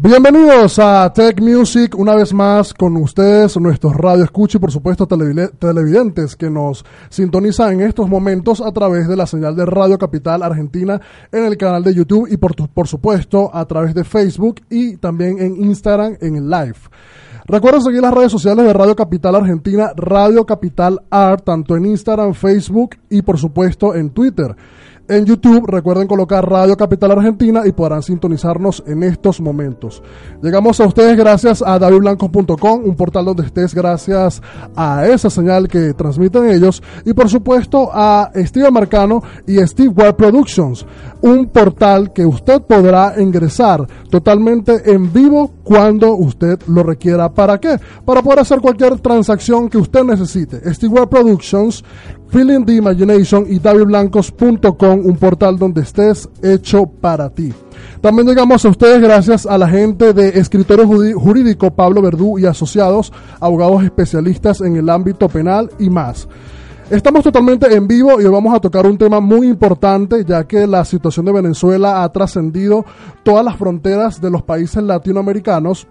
Bienvenidos a Tech Music, una vez más con ustedes, nuestros radio escucha y por supuesto televidentes que nos sintonizan en estos momentos a través de la señal de Radio Capital Argentina en el canal de YouTube y por, por supuesto a través de Facebook y también en Instagram en live. Recuerden seguir las redes sociales de Radio Capital Argentina, Radio Capital Art, tanto en Instagram, Facebook y por supuesto en Twitter. En YouTube recuerden colocar Radio Capital Argentina y podrán sintonizarnos en estos momentos. Llegamos a ustedes gracias a davidblancos.com, un portal donde estés gracias a esa señal que transmiten ellos y por supuesto a Steve Marcano y Steve Web Productions, un portal que usted podrá ingresar totalmente en vivo cuando usted lo requiera. ¿Para qué? Para poder hacer cualquier transacción que usted necesite. Steve Web Productions Feeling the Imagination y davidblancos.com, un portal donde estés hecho para ti. También llegamos a ustedes gracias a la gente de Escritorio Jurídico Pablo Verdú y Asociados, abogados especialistas en el ámbito penal y más. Estamos totalmente en vivo y hoy vamos a tocar un tema muy importante ya que la situación de Venezuela ha trascendido todas las fronteras de los países latinoamericanos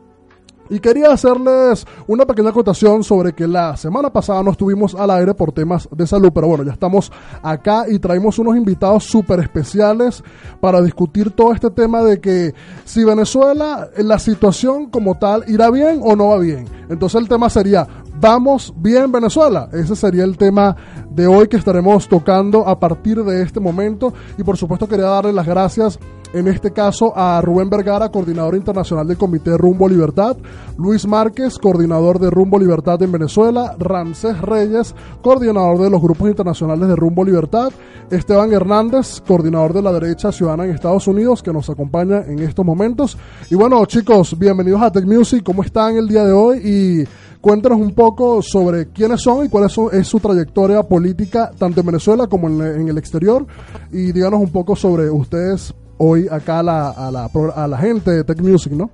y quería hacerles una pequeña acotación sobre que la semana pasada no estuvimos al aire por temas de salud, pero bueno, ya estamos acá y traemos unos invitados súper especiales para discutir todo este tema de que si Venezuela, la situación como tal, irá bien o no va bien. Entonces el tema sería, ¿vamos bien Venezuela? Ese sería el tema de hoy que estaremos tocando a partir de este momento y por supuesto quería darle las gracias en este caso a Rubén Vergara, coordinador internacional del Comité Rumbo Libertad, Luis Márquez, coordinador de Rumbo Libertad en Venezuela, Ramsés Reyes, coordinador de los grupos internacionales de Rumbo Libertad, Esteban Hernández, coordinador de la derecha ciudadana en Estados Unidos, que nos acompaña en estos momentos. Y bueno, chicos, bienvenidos a Tech Music, ¿cómo están el día de hoy? Y cuéntanos un poco sobre quiénes son y cuál es su, es su trayectoria política, tanto en Venezuela como en, en el exterior. Y díganos un poco sobre ustedes hoy acá a la, a la, a la gente de Tech Music, ¿no?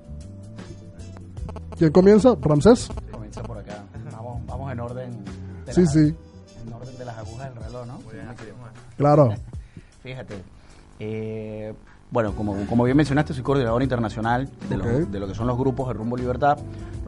¿Quién comienza? ¿Ramsés? Comienza por acá. Vamos, vamos en orden. De Sí, las- sí, En orden de las agujas del reloj, ¿no? Claro. Fíjate. eh, bueno, como, como bien mencionaste, soy coordinador internacional de, lo- Ok. de lo que son los grupos de Rumbo Libertad.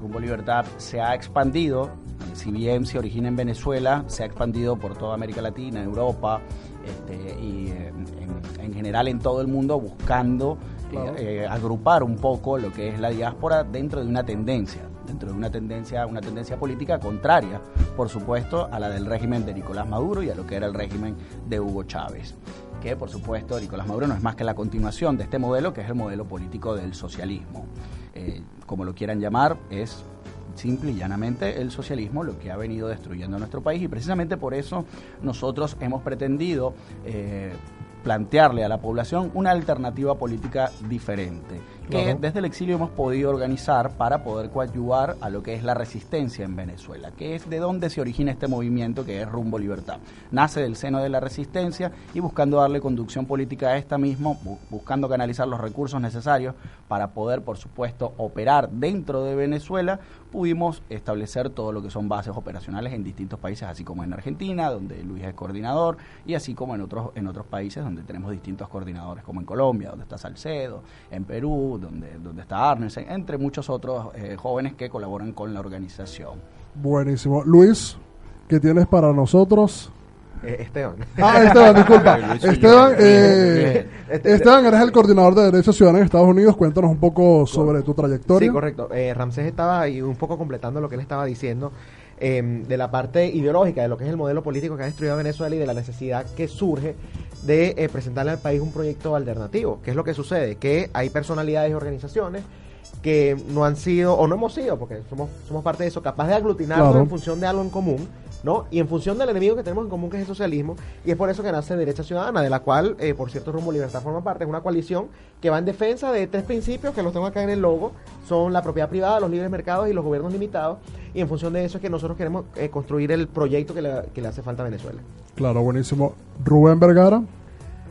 Rumbo Libertad se ha expandido, si bien se origina en Venezuela, se ha expandido por toda América Latina, Europa este, y eh, en, en general en todo el mundo buscando Claro. eh, eh, agrupar un poco lo que es la diáspora dentro de una tendencia, dentro de una tendencia, una tendencia política contraria, por supuesto, a la del régimen de Nicolás Maduro y a lo que era el régimen de Hugo Chávez. Que por supuesto Nicolás Maduro no es más que la continuación de este modelo, que es el modelo político del socialismo. Eh, como lo quieran llamar, es simple y llanamente el socialismo lo que ha venido destruyendo a nuestro país y precisamente por eso nosotros hemos pretendido eh, plantearle a la población una alternativa política diferente que Claro. desde el exilio hemos podido organizar para poder coadyuvar a lo que es la resistencia en Venezuela, que es de donde se origina este movimiento que es Rumbo Libertad. Nace del seno de la resistencia y buscando darle conducción política a esta misma, bu- buscando canalizar los recursos necesarios para poder, por supuesto, operar dentro de Venezuela pudimos establecer todo lo que son bases operacionales en distintos países, así como en Argentina, donde Luis es coordinador, y así como en otros, en otros países donde tenemos distintos coordinadores, como en Colombia, donde está Salcedo, en Perú, donde, donde está Arnes, entre muchos otros eh, jóvenes que colaboran con la organización. Buenísimo. Luis, ¿qué tienes para nosotros? Eh, Esteban. Ah, Esteban, disculpa. Esteban, eh, Este- Esteban, eres el coordinador de Derechos Ciudadanos en Estados Unidos. Cuéntanos un poco sobre tu trayectoria. Sí, correcto. Eh, Ramsés estaba ahí un poco completando lo que él estaba diciendo eh, de la parte ideológica, de lo que es el modelo político que ha destruido a Venezuela y de la necesidad que surge de eh, presentarle al país un proyecto alternativo. ¿Qué es lo que sucede? Que hay personalidades y organizaciones que no han sido, o no hemos sido, porque somos, somos parte de eso, capaz de aglutinarnos Claro. en función de algo en común, ¿no? Y en función del enemigo que tenemos en común, que es el socialismo, y es por eso que nace Derecha Ciudadana, de la cual, eh, por cierto, Rumbo Libertad forma parte, es una coalición que va en defensa de tres principios que los tengo acá en el logo, son la propiedad privada, los libres mercados y los gobiernos limitados, y en función de eso es que nosotros queremos eh, construir el proyecto que le, que le hace falta a Venezuela. Claro, buenísimo. Rubén Vergara.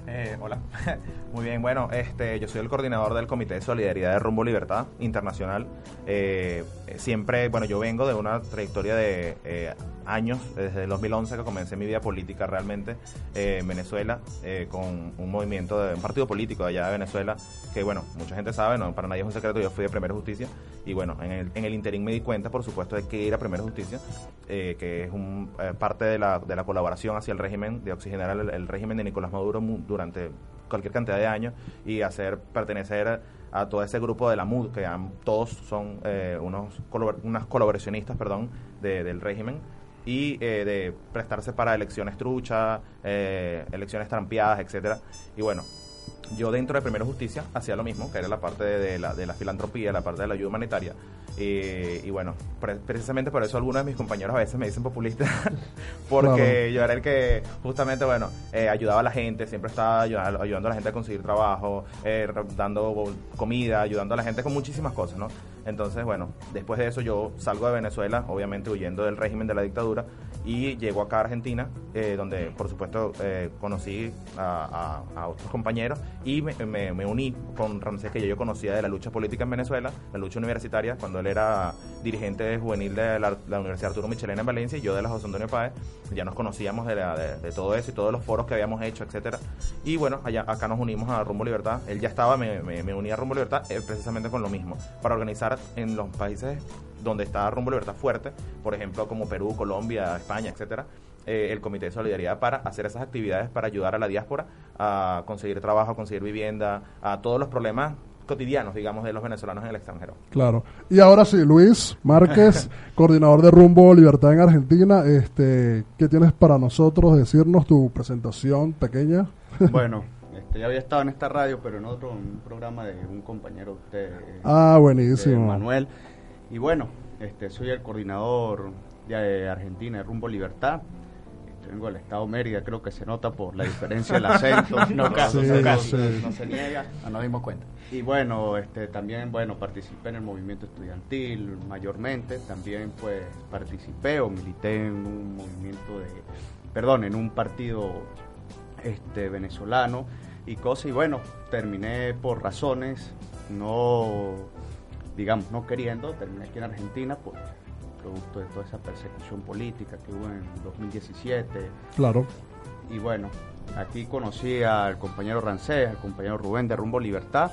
Eh, hola. Muy bien, bueno, este, yo soy el coordinador del Comité de Solidaridad de Rumbo Libertad Internacional. Eh, eh, siempre, bueno, yo vengo de una trayectoria de eh, años, desde el 2011 que comencé mi vida política realmente eh, en Venezuela, eh, con un movimiento, de un partido político de allá de Venezuela, que bueno, mucha gente sabe, no, para nadie es un secreto, yo fui de Primera Justicia, y bueno, en el, en el interín me di cuenta, por supuesto, de que era Primera Justicia, que es un, parte de la, de la colaboración hacia el régimen, de oxigenar el, el régimen de Nicolás Maduro durante cualquier cantidad de años y hacer pertenecer a todo ese grupo de la MUD, que todos son eh, unos unas colaboracionistas perdón, de- del régimen, y eh, de prestarse para elecciones truchas, eh, elecciones trampeadas, etcétera Y bueno, yo dentro de Primero Justicia hacía lo mismo, que era la parte de la, de la filantropía, la parte de la ayuda humanitaria. Y, y bueno, pre- precisamente por eso algunos de mis compañeros a veces me dicen populista, porque Claro. yo era el que justamente, bueno, eh, ayudaba a la gente, siempre estaba ayudando, ayudando a la gente a conseguir trabajo, eh, dando comida, ayudando a la gente con muchísimas cosas, ¿no? Entonces, bueno, después de eso yo salgo de Venezuela, obviamente huyendo del régimen de la dictadura, y llego acá a Argentina, eh, donde por supuesto eh, conocí a, a- a otros compañeros y me, me- me uní con Ramsés, que ya yo conocía de la lucha política en Venezuela, la lucha universitaria, cuando era dirigente juvenil de la, la Universidad Arturo Michelena en Valencia y yo de la José Antonio Páez, ya nos conocíamos de, la- todo eso y todos los foros que habíamos hecho, etcétera. Y bueno, allá, acá nos unimos a Rumbo Libertad, él ya estaba, me, me, me uní a Rumbo Libertad eh, precisamente con lo mismo, para organizar en los países donde está Rumbo Libertad fuerte, por ejemplo como Perú, Colombia, España, etcétera, eh, el Comité de Solidaridad para hacer esas actividades para ayudar a la diáspora a conseguir trabajo, a conseguir vivienda, a todos los problemas cotidianos, digamos, de los venezolanos en el extranjero. Claro. Y ahora sí, Luis Márquez, coordinador de Rumbo Libertad en Argentina. Este, ¿Qué tienes para nosotros? Decirnos tu presentación pequeña. Bueno, este, ya había estado en esta radio, pero en otro, en un programa de un compañero de usted, Ah, de buenísimo. Manuel. Y bueno, este, soy el coordinador de Argentina de Rumbo Libertad. Vengo del estado Mérida, creo que se nota por la diferencia del acento. no, caso, Sí, no, caso, sí. no se niega. No nos dimos cuenta. Y bueno, este, también bueno, participé en el movimiento estudiantil mayormente, también pues participé o milité en un movimiento de, perdón, en un partido este, venezolano y cosas, y bueno, terminé por razones no, digamos, no queriendo, terminé aquí en Argentina por producto de toda esa persecución política que hubo en 2017, Claro. y bueno, aquí conocí al compañero Rancés, al compañero Rubén de Rumbo Libertad.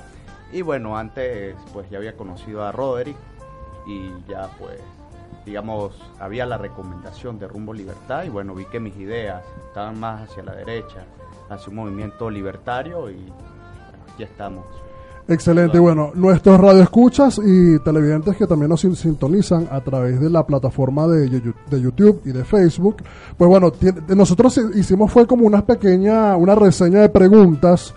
Y bueno, antes pues ya había conocido a Roderick y ya pues, digamos, había la recomendación de Rumbo Libertad y bueno, vi que mis ideas estaban más hacia la derecha, hacia un movimiento libertario y bueno, aquí estamos. Excelente. Y bueno, nuestros radioescuchas y televidentes que también nos sin- sintonizan a través de la plataforma de, de YouTube y de Facebook, pues bueno, nosotros hicimos fue como una pequeña, una reseña de preguntas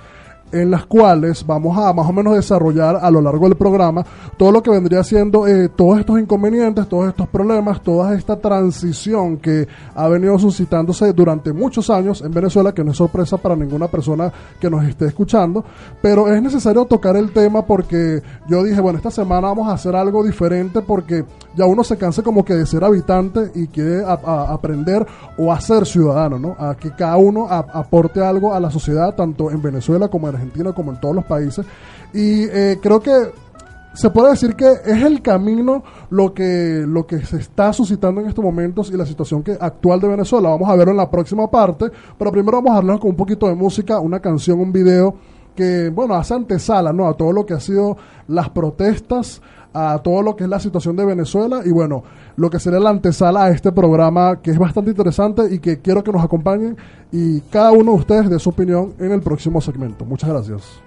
en las cuales vamos a más o menos desarrollar a lo largo del programa todo lo que vendría siendo eh, todos estos inconvenientes, todos estos problemas, toda esta transición que ha venido suscitándose durante muchos años en Venezuela, que no es sorpresa para ninguna persona que nos esté escuchando, pero es necesario tocar el tema porque yo dije, bueno, esta semana vamos a hacer algo diferente porque ya uno se cansa como que de ser habitante y quiere aprender o a ser ciudadano, ¿no? A que cada uno aporte algo a la sociedad, tanto en Venezuela como en Argentina, como en todos los países. Y eh, creo que se puede decir que es el camino lo que, lo que se está suscitando en estos momentos y la situación que, actual de Venezuela. Vamos a verlo en la próxima parte, pero primero vamos a hablar con un poquito de música, una canción, un video que, bueno, hace antesala, ¿no? A todo lo que ha sido las protestas, a todo lo que es la situación de Venezuela y, bueno, lo que será la antesala a este programa que es bastante interesante y que quiero que nos acompañen y cada uno de ustedes dé su opinión en el próximo segmento. Muchas gracias.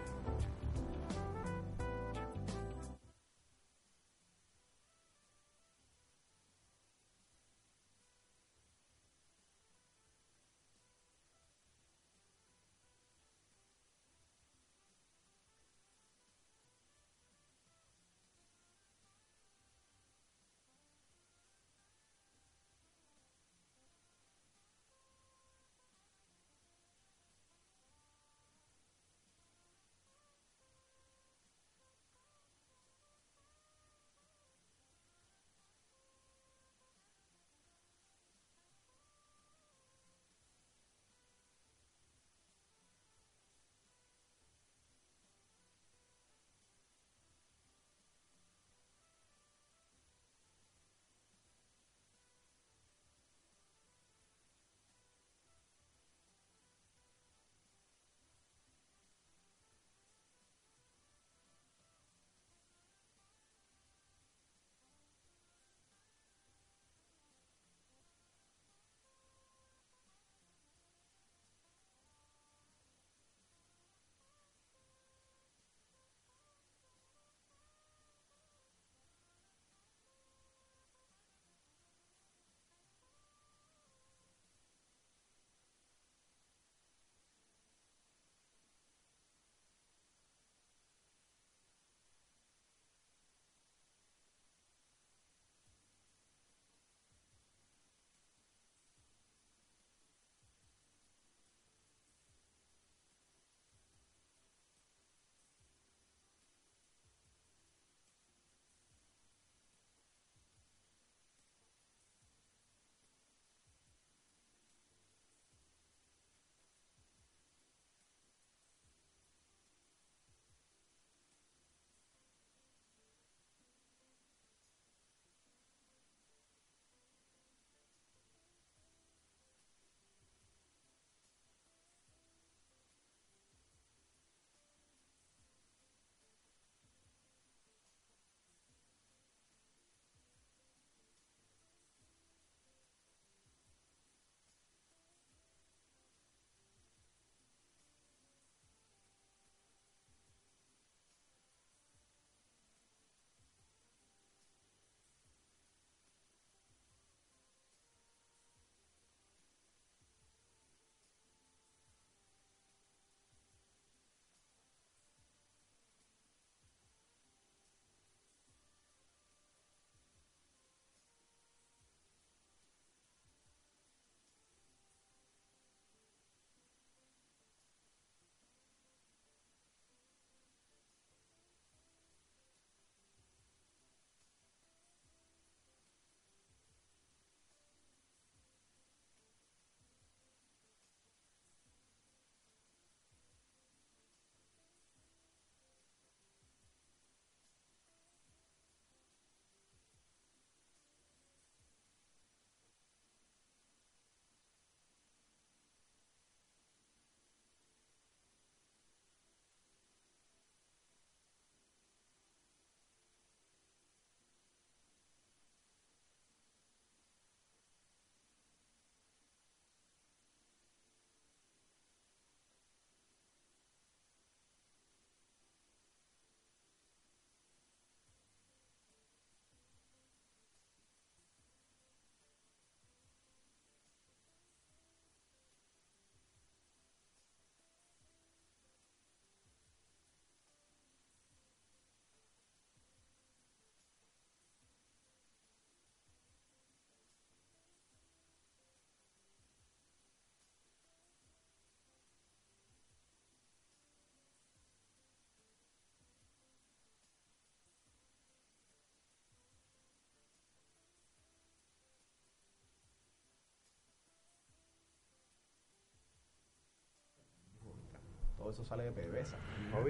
Eso sale de PDVSA.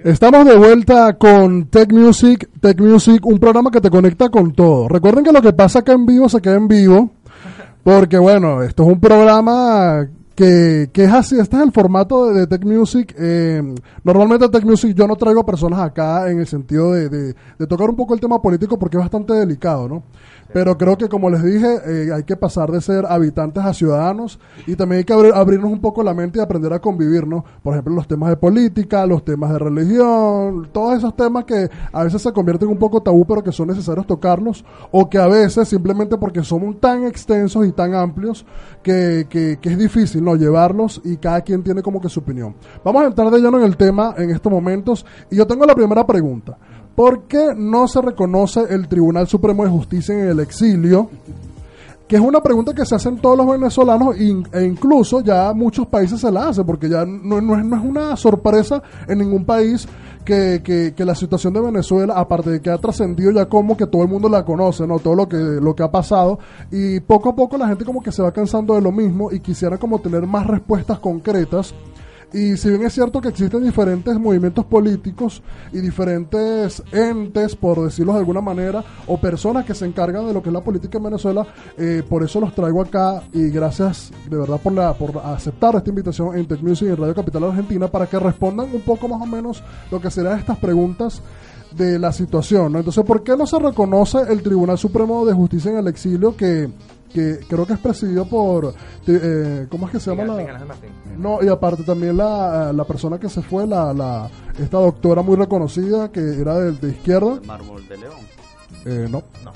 Estamos de vuelta con Tech Music, Tech Music, un programa que te conecta con todo. Recuerden que lo que pasa acá en vivo se queda en vivo, porque bueno, esto es un programa que, que es así, este es el formato de, de Tech Music. Eh, normalmente Tech Music yo no traigo personas acá en el sentido de, de- de tocar un poco el tema político porque es bastante delicado, ¿no? Pero creo que, como les dije, eh, hay que pasar de ser habitantes a ciudadanos y también hay que abrir- abrirnos un poco la mente y aprender a convivir, ¿no? Por ejemplo, los temas de política, los temas de religión, todos esos temas que a veces se convierten un poco tabú, pero que son necesarios tocarlos, o que a veces simplemente porque somos tan extensos y tan amplios que, que, que es difícil, ¿no? Llevarlos y cada quien tiene como que su opinión. Vamos a entrar de lleno en el tema en estos momentos y yo tengo la primera pregunta. ¿Por qué no se reconoce el Tribunal Supremo de Justicia en el exilio? Que es una pregunta que se hacen todos los venezolanos e incluso ya muchos países se la hacen, porque ya no, no es, no es una sorpresa en ningún país que, que- que la situación de Venezuela, aparte de que ha trascendido ya como que todo el mundo la conoce, ¿no? Todo lo que, lo que ha pasado. Y poco a poco la gente como que se va cansando de lo mismo y quisiera como tener más respuestas concretas. Y si bien es cierto que existen diferentes movimientos políticos y diferentes entes, por decirlo de alguna manera, o personas que se encargan de lo que es la política en Venezuela, eh, por eso los traigo acá y gracias de verdad por, la, por aceptar esta invitación en Tech Music y en Radio Capital Argentina para que respondan un poco más o menos lo que serán estas preguntas de la situación. ¿no? Entonces, ¿por qué no se reconoce el Tribunal Supremo de Justicia en el exilio que, que creo que es presidido por, eh, ¿cómo es que se llama? Miguel- la- Miguel Ángel Martín. no, y aparte también la, la persona que se fue, la, la esta doctora muy reconocida que era de, de izquierda. Mármol de León. Eh, no. No.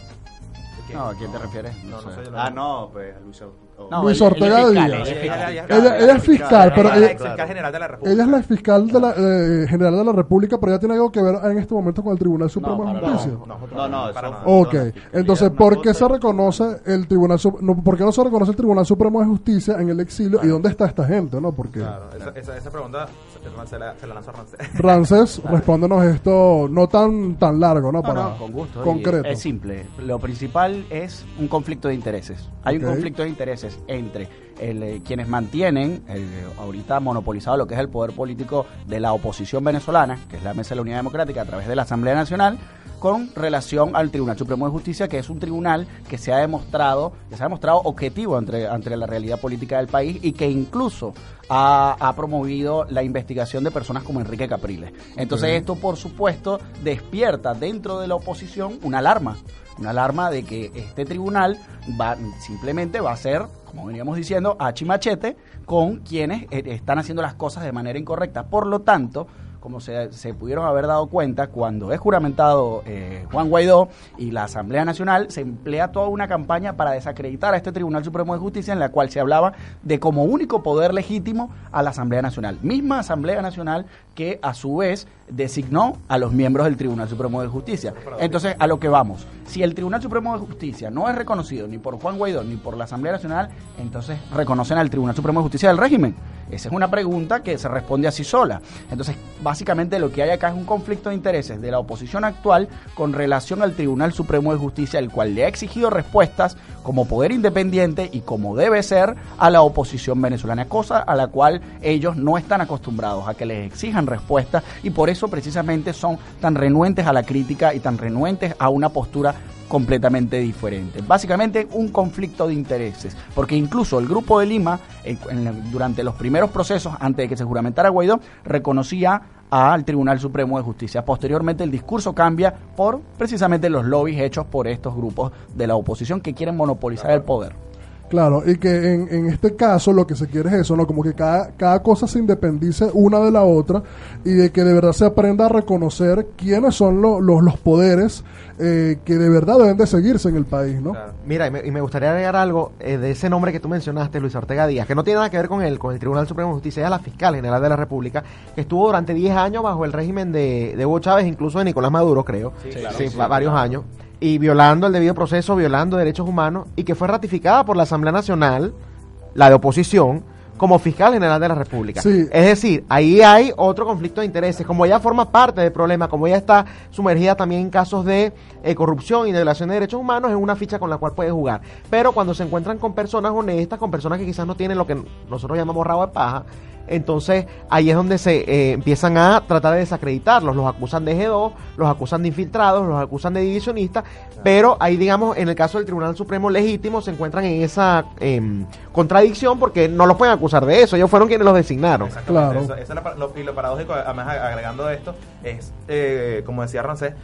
No, ¿a quién te refieres? No, no sé. Ah, no, pues Luis Augusto. No, Luis él- él Ortega fiscal, Díaz. fiscal. Ella, ella es fiscal, pero Ella es la ella, ex fiscal general de la República. ella es la fiscal de la, eh, general de la República, pero ella tiene algo que ver en este momento con el Tribunal Supremo de para Justicia. No, no, No, para nada. fue- Ok, entonces, ¿por qué cosa se reconoce el Tribunal Sup- no, ¿por qué no se reconoce el Tribunal Supremo de Justicia en el exilio y dónde está esta gente, no? Porque Claro, esa, esa, esa pregunta se, se la, se la lanzó a Rancés. Rances, respóndenos esto no tan tan largo, ¿no? No, Para no, con gusto. concreto. Es simple. Lo principal es un conflicto de intereses. Hay un conflicto de intereses entre el, eh, quienes mantienen el, ahorita monopolizado lo que es el poder político de la oposición venezolana, que es la Mesa de la Unidad Democrática a través de la Asamblea Nacional, con relación al Tribunal Supremo de Justicia, que es un tribunal que se ha demostrado, que se ha demostrado objetivo entre, entre la realidad política del país y que incluso ha, ha promovido la investigación de personas como Enrique Capriles. Entonces esto, por supuesto, despierta dentro de la oposición una alarma, una alarma de que este tribunal va simplemente va a ser, como veníamos diciendo, hachi machete con quienes eh, están haciendo las cosas de manera incorrecta. Por lo tanto, como se, pudieron haber dado cuenta, cuando es juramentado eh, Juan Guaidó y la Asamblea Nacional, se emplea toda una campaña para desacreditar a este Tribunal Supremo de Justicia en la cual se hablaba de como único poder legítimo a la Asamblea Nacional. Misma Asamblea Nacional que a su vez designó a los miembros del Tribunal Supremo de Justicia. Entonces, a lo que vamos, si el Tribunal Supremo de Justicia no es reconocido ni por Juan Guaidó ni por la Asamblea Nacional, entonces reconocen al Tribunal Supremo de Justicia del régimen. Esa es una pregunta que se responde así sola. Entonces, básicamente lo que hay acá es un conflicto de intereses de la oposición actual con relación al Tribunal Supremo de Justicia, el cual le ha exigido respuestas como poder independiente y como debe ser a la oposición venezolana, cosa a la cual ellos no están acostumbrados a que les exijan respuestas y por eso precisamente son tan renuentes a la crítica y tan renuentes a una postura completamente diferente. Básicamente un conflicto de intereses, porque incluso el Grupo de Lima, en durante los primeros procesos, antes de que se juramentara Guaidó, reconocía al Tribunal Supremo de Justicia. Posteriormente el discurso cambia por precisamente los lobbies hechos por estos grupos de la oposición que quieren monopolizar el poder. Claro, y que en, en este caso lo que se quiere es eso, ¿no? Como que cada, cada cosa se independice una de la otra y de que de verdad se aprenda a reconocer quiénes son lo- los, los poderes eh, que de verdad deben de seguirse en el país, ¿no? Claro. Mira, y me, y me gustaría agregar algo eh, de ese nombre que tú mencionaste, Luis Ortega Díaz, que no tiene nada que ver con el, con el Tribunal Supremo de Justicia, es la fiscal general de la República, que estuvo durante 10 años bajo el régimen de, de Hugo Chávez, incluso de Nicolás Maduro, creo. Sí, claro. Sí, Sí, va- varios años. Y violando el debido proceso, violando derechos humanos, y que fue ratificada por la Asamblea Nacional, la de oposición, como fiscal general de la República. Sí. Es decir, ahí hay otro conflicto de intereses. Como ella forma parte del problema, como ella está sumergida también en casos de eh, corrupción y de violación de derechos humanos, es una ficha con la cual puede jugar. Pero cuando se encuentran con personas honestas, con personas que quizás no tienen lo que nosotros llamamos rabo de paja, Entonces ahí es donde se eh, empiezan a tratar de desacreditarlos. Los acusan de G2, los acusan de infiltrados, los acusan de divisionistas, pero ahí digamos en el caso del Tribunal Supremo legítimo se encuentran en esa em, contradicción porque no los pueden acusar de eso, ellos fueron quienes los designaron. Exactamente. Claro. Eso- eso es lo- y lo paradójico, además agregando esto, es, eh, como decía Rancés,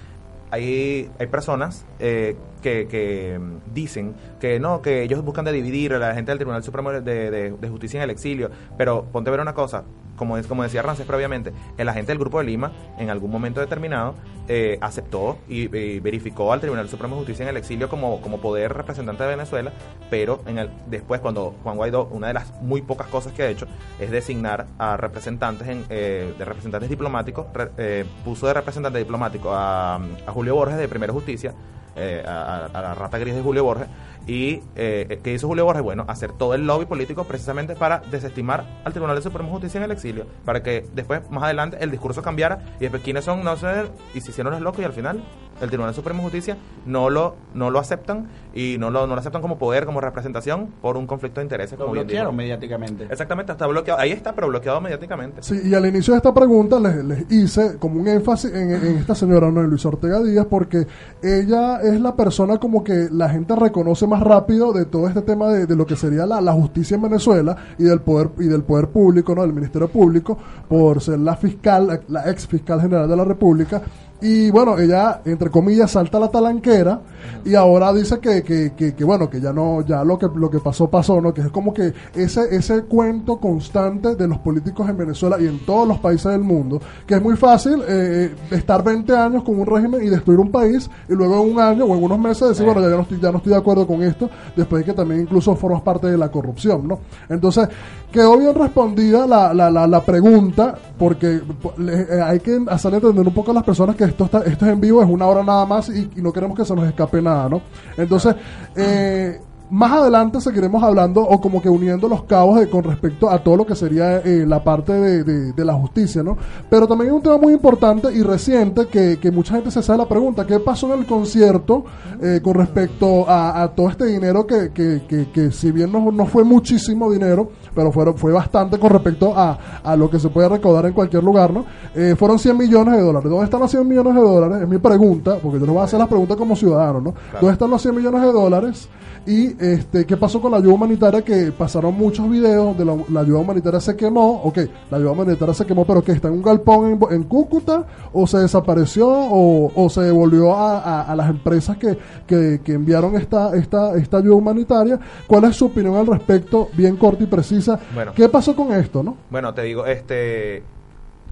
hay, hay personas eh, que, que mm, dicen que no, que ellos buscan de dividir a la gente del Tribunal Supremo de, de- Justicia en el exilio, pero ponte a ver una cosa, como, es, como decía Rancés previamente, el agente del Grupo de Lima en algún momento determinado eh, aceptó y, verificó al Tribunal Supremo de Justicia en el exilio como, como poder representante de Venezuela, pero en el, después cuando Juan Guaidó, una de las muy pocas cosas que ha hecho es designar a representantes en, eh, de representantes diplomáticos, re- eh, puso de representante diplomático a Julio Borges de Primera Justicia, eh, a, a la rata gris de Julio Borges, y eh, ¿qué hizo Julio Borges? Bueno, hacer todo el lobby político precisamente para desestimar al Tribunal de Suprema Justicia en el exilio, para que después, más adelante, el discurso cambiara y después quiénes son, no sé, y se hicieron los locos y al final el Tribunal de Suprema Justicia no lo, no lo aceptan y no lo, no lo aceptan como poder, como representación por un conflicto de intereses. Lo como bloquearon mediáticamente. Exactamente, está bloqueado. Ahí está, pero bloqueado mediáticamente. Sí, y al inicio de esta pregunta les, les hice como un énfasis en, en esta señora, ¿no? en Luis Ortega Díaz, porque ella es la persona como que la gente reconoce más rápido de todo este tema de, de lo que sería la, la justicia en Venezuela y del poder y del poder público, ¿no? del Ministerio Público, por ser la fiscal, la, la ex fiscal general de la República. Y bueno, ella, entre comillas, salta la talanquera y ahora dice que, que, que, bueno, que ya no, ya lo que, lo que pasó, pasó, ¿no? Que es como que ese, ese cuento constante de los políticos en Venezuela y en todos los países del mundo, que es muy fácil eh, estar 20 años con un régimen y destruir un país y luego en un año o en unos meses decir, bueno, ya no estoy, ya no estoy de acuerdo con esto, después de que también incluso formas parte de la corrupción, ¿no? Entonces, quedó bien respondida la, la, la, la pregunta, porque eh, hay que hacerle entender un poco a las personas que esto, está, esto es en vivo, es una hora nada más y, y no queremos que se nos escape nada, ¿no? Entonces, eh, más adelante seguiremos hablando o como que uniendo los cabos de- con respecto a todo lo que sería eh, la parte de, de- de la justicia, ¿no? Pero también hay un tema muy importante y reciente que, que mucha gente se sabe la pregunta, ¿qué pasó en el concierto eh, con respecto a, a todo este dinero que, que, que, que si bien no, no fue muchísimo dinero, pero fueron, fue bastante con respecto a, a lo que se puede recaudar en cualquier lugar, ¿no? Eh, fueron 100 millones de dólares. ¿Dónde están los 100 millones de dólares? Es mi pregunta, porque yo les voy a hacer las preguntas como ciudadano, ¿no? ¿Dónde están los 100 millones de dólares? Y este, ¿qué pasó con la ayuda humanitaria? Que pasaron muchos videos de la, la ayuda humanitaria se quemó. Ok, la ayuda humanitaria se quemó, pero que está en un galpón en, en Cúcuta, o se desapareció, o, o se devolvió a, a- a las empresas que, que, que enviaron esta, esta, esta ayuda humanitaria. ¿Cuál es su opinión al respecto? Bien corta y precisa. Bueno. ¿Qué pasó con esto, no? Bueno, te digo, este.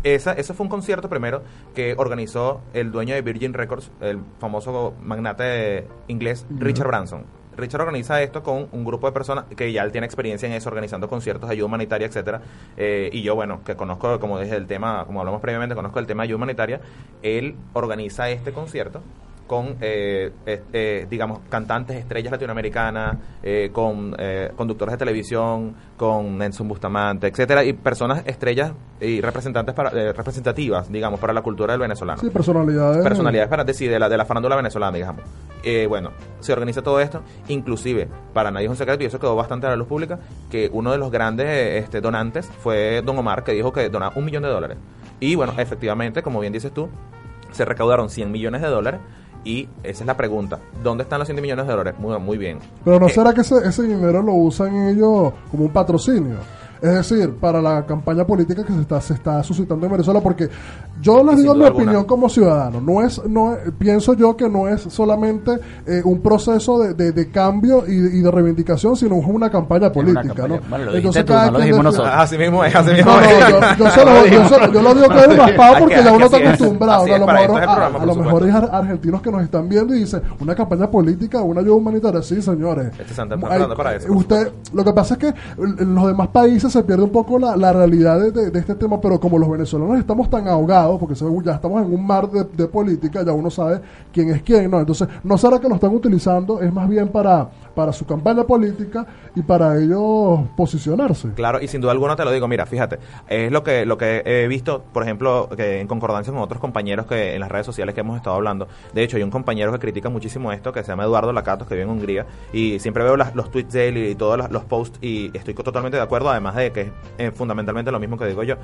Esa, eso fue un concierto primero que organizó el dueño de Virgin Records, el famoso magnate inglés Richard Branson. Richard organiza esto con un grupo de personas que ya él tiene experiencia en eso, organizando conciertos ayuda humanitaria, etcétera. Eh, y yo, bueno, que conozco, como dije, el tema, como hablamos previamente, conozco el tema de ayuda humanitaria. Él organiza este concierto con, eh, eh, digamos, cantantes, estrellas latinoamericanas, eh, con eh, conductores de televisión, con Nelson Bustamante, etcétera, y personas estrellas y representantes para, eh, representativas, digamos, para la cultura del venezolano Sí, personalidades. personalidades para decir de la, de la farándula venezolana, digamos. Eh, bueno, se organiza todo esto, inclusive, para nadie es un secreto, y eso quedó bastante a la luz pública, que uno de los grandes este, donantes fue Don Omar, que dijo que donaba un millón de dólares. Y bueno, efectivamente, como bien dices tú, se recaudaron 100 millones de dólares, y esa es la pregunta, ¿dónde están los 100 millones de dólares? Muy, muy bien. Pero ¿no Eh, será que ese, ese dinero lo usan ellos como un patrocinio? Es decir, para la campaña política que se está, se está suscitando en Venezuela, porque yo les digo mi alguna. opinión como ciudadano, no es, no es- pienso yo que no es solamente eh, un proceso de, de- de cambio y, y de reivindicación, sino es una campaña política, campaña. ¿no? Bueno, lo tú, no lo dijimos nosotros. Así mismo es, así mismo no, no, es. yo, yo, se lo, yo, se lo- yo lo digo que es raspado porque ya uno está es. acostumbrado. A lo mejor, a- programa, a por lo mejor hay argentinos que nos están viendo y dicen, una campaña política, una ayuda humanitaria. Sí, señores. Este Santa Hay- preparando para eso, por usted, lo que pasa es que en los demás países se pierde un poco la, la realidad de, de- este tema, pero como los venezolanos estamos tan ahogados, porque ya estamos en un mar de, política, ya uno sabe quién es quién, ¿no? Entonces, no será que lo están utilizando, es más bien para, para su campaña política y para ellos posicionarse. Claro, y sin duda alguna te lo digo, mira, fíjate, es lo que lo que he visto, por ejemplo, que en concordancia con otros compañeros que en las redes sociales que hemos estado hablando. De hecho, hay un compañero que critica muchísimo esto, que se llama Eduardo Lacatos, que vive en Hungría, y siempre veo las- los tweets de él y todos los, posts, y estoy totalmente de acuerdo, además de que es eh, fundamentalmente lo mismo que digo yo.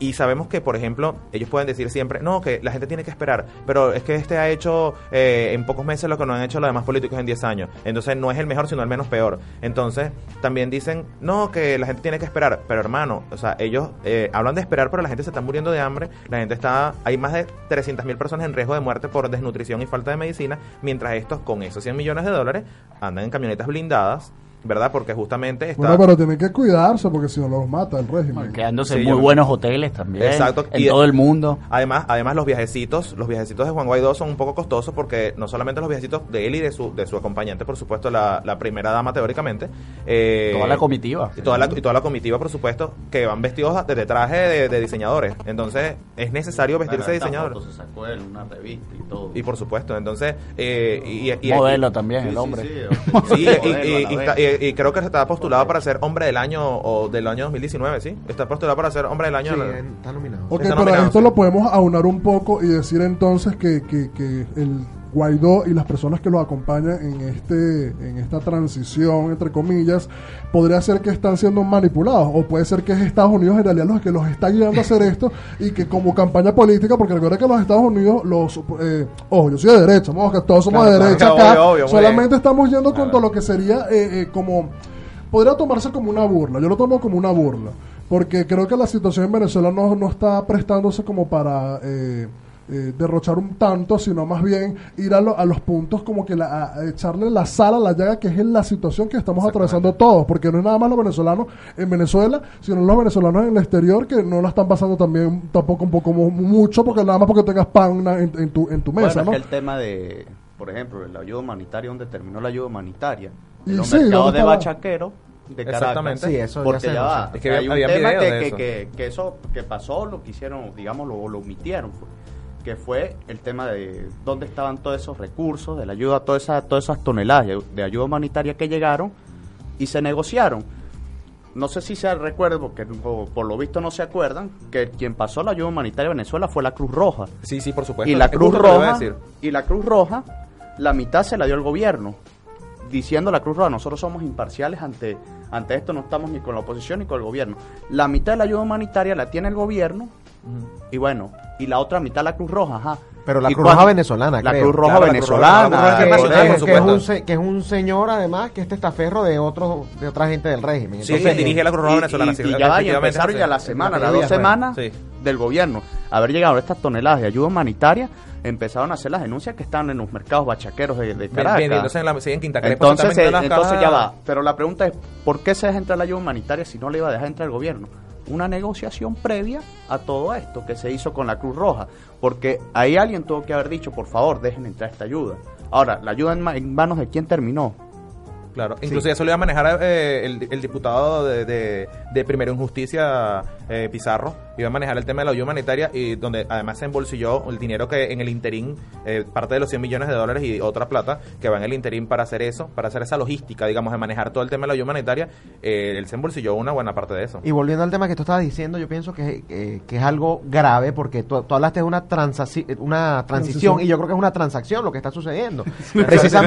Y sabemos que, por ejemplo, ellos pueden decir siempre, no, que la gente tiene que esperar, pero es que este ha hecho eh, en pocos meses lo que no han hecho los demás políticos en 10 años. Entonces no es el mejor, sino el menos peor. Entonces también dicen, no, que la gente tiene que esperar. Pero hermano, o sea, ellos eh, hablan de esperar, pero la gente se está muriendo de hambre. La gente está, hay más de 300 mil personas en riesgo de muerte por desnutrición y falta de medicina, mientras estos con esos 100 millones de dólares andan en camionetas blindadas, ¿verdad? Porque justamente está... Bueno, pero tienen que cuidarse porque si no los mata el régimen. Quedándose Sí, en yo- muy buenos hoteles también. Exacto. En Y- todo el mundo. Además, además los viajecitos, los viajecitos de Juan Guaidó son un poco costosos porque no solamente los viajecitos de él y de su, de su acompañante, por supuesto, la, la primera dama teóricamente. eh, Toda la comitiva. Y toda la, y toda la comitiva, por supuesto, que van vestidos de, de traje de, de diseñadores. Entonces, es necesario vestirse de diseñador. se sacó en una revista y todo. Y por supuesto, entonces... eh, y, y- y- Modelo también, Sí, el sí, hombre. sí, Sí, y, modelo y- y- creo que está postulado para ser hombre del año o del año 2019, ¿sí? Está postulado para ser hombre del año. Sí, está nominado. Ok, Está pero nominado, esto sí. lo podemos aunar un poco y decir entonces que, que, que el Guaidó y las personas que lo acompañan en este en esta transición entre comillas podría ser que están siendo manipulados o puede ser que es Estados Unidos en realidad los que los está guiando a hacer esto y que como campaña política porque recuerda que los Estados Unidos los eh, ojo yo soy de derecha vamos que todos somos Claro, de derecha acá obvio, solamente bien. estamos yendo Claro. contra lo que sería eh, eh, como podría tomarse como una burla. Yo lo tomo como una burla. Porque creo que la situación en Venezuela no, no está prestándose como para eh, eh, derrochar un tanto, sino más bien ir a, lo- a los puntos como que la- a echarle la sal a la llaga, que es en la situación que estamos atravesando todos. Porque no es nada más los venezolanos en Venezuela, sino los venezolanos en el exterior que no la están pasando también tampoco un poco mu- mucho, porque nada más porque tengas pan en, en tu, en tu Bueno, mesa, es ¿no? que el tema de, por ejemplo, la ayuda humanitaria, donde terminó la ayuda humanitaria. Y los sí, mercados ¿dónde de estaba? bachaquero de. Exactamente. Sí, eso ya Porque ya va. Es que hay había- un había tema que, de que, eso. que, que eso que pasó, lo quisieron, digamos, lo, lo omitieron. fue, que fue el tema de dónde estaban todos esos recursos, de la ayuda, todas esas, todas esas toneladas de, ayuda humanitaria que llegaron y se negociaron. No sé si se recuerda, porque por lo visto no se acuerdan, que quien pasó la ayuda humanitaria a Venezuela fue la Cruz Roja. Sí, sí, por supuesto. Y la Cruz Roja, y la Cruz Roja, la mitad se la dio el gobierno, diciendo la Cruz Roja, nosotros somos imparciales ante, ante esto, no estamos ni con la oposición ni con el gobierno. La mitad de la ayuda humanitaria la tiene el gobierno, y bueno, y la otra mitad la Cruz Roja, ajá. Pero la ¿Y Cruz Roja venezolana, La creo. Cruz Roja Claro, venezolana. Que, eh, es un, se- que es un señor además que este estaferro de otro de otra gente del régimen. Sí, Entonces, que dirige la Cruz Roja y- venezolana. y- sí, y ya empezaron ya la semana, las dos Villarreal. semanas Sí. del gobierno. Haber llegado estas toneladas de ayuda humanitaria, empezaron a hacer las denuncias que estaban en los mercados bachaqueros de, de Caracas. Vendiéndose en la, sí, en Quinta Entonces, eh, entonces ya va. Pero la pregunta es, ¿por qué se deja entrar la ayuda humanitaria si no le iba a dejar entrar el gobierno? Una negociación previa a todo esto que se hizo con la Cruz Roja. Porque ahí alguien tuvo que haber dicho, por favor, dejen entrar esta ayuda. Ahora, ¿la ayuda en, ma- en manos de quién terminó? Claro, incluso eso lo iba a manejar eh, el, el diputado de, de, de Primero en Justicia, eh, Pizarro, iba a manejar el tema de la ayuda humanitaria y donde además se embolsilló el dinero que en el interín, eh, parte de los 100 millones de dólares y otra plata que va en el interín para hacer eso, para hacer esa logística, digamos, de manejar todo el tema de la ayuda humanitaria, eh, él se embolsilló una buena parte de eso. Y volviendo al tema que tú estabas diciendo, yo pienso que, que- que es algo grave porque tú, tú hablaste de una, una transición y yo creo que es una transacción lo que está sucediendo.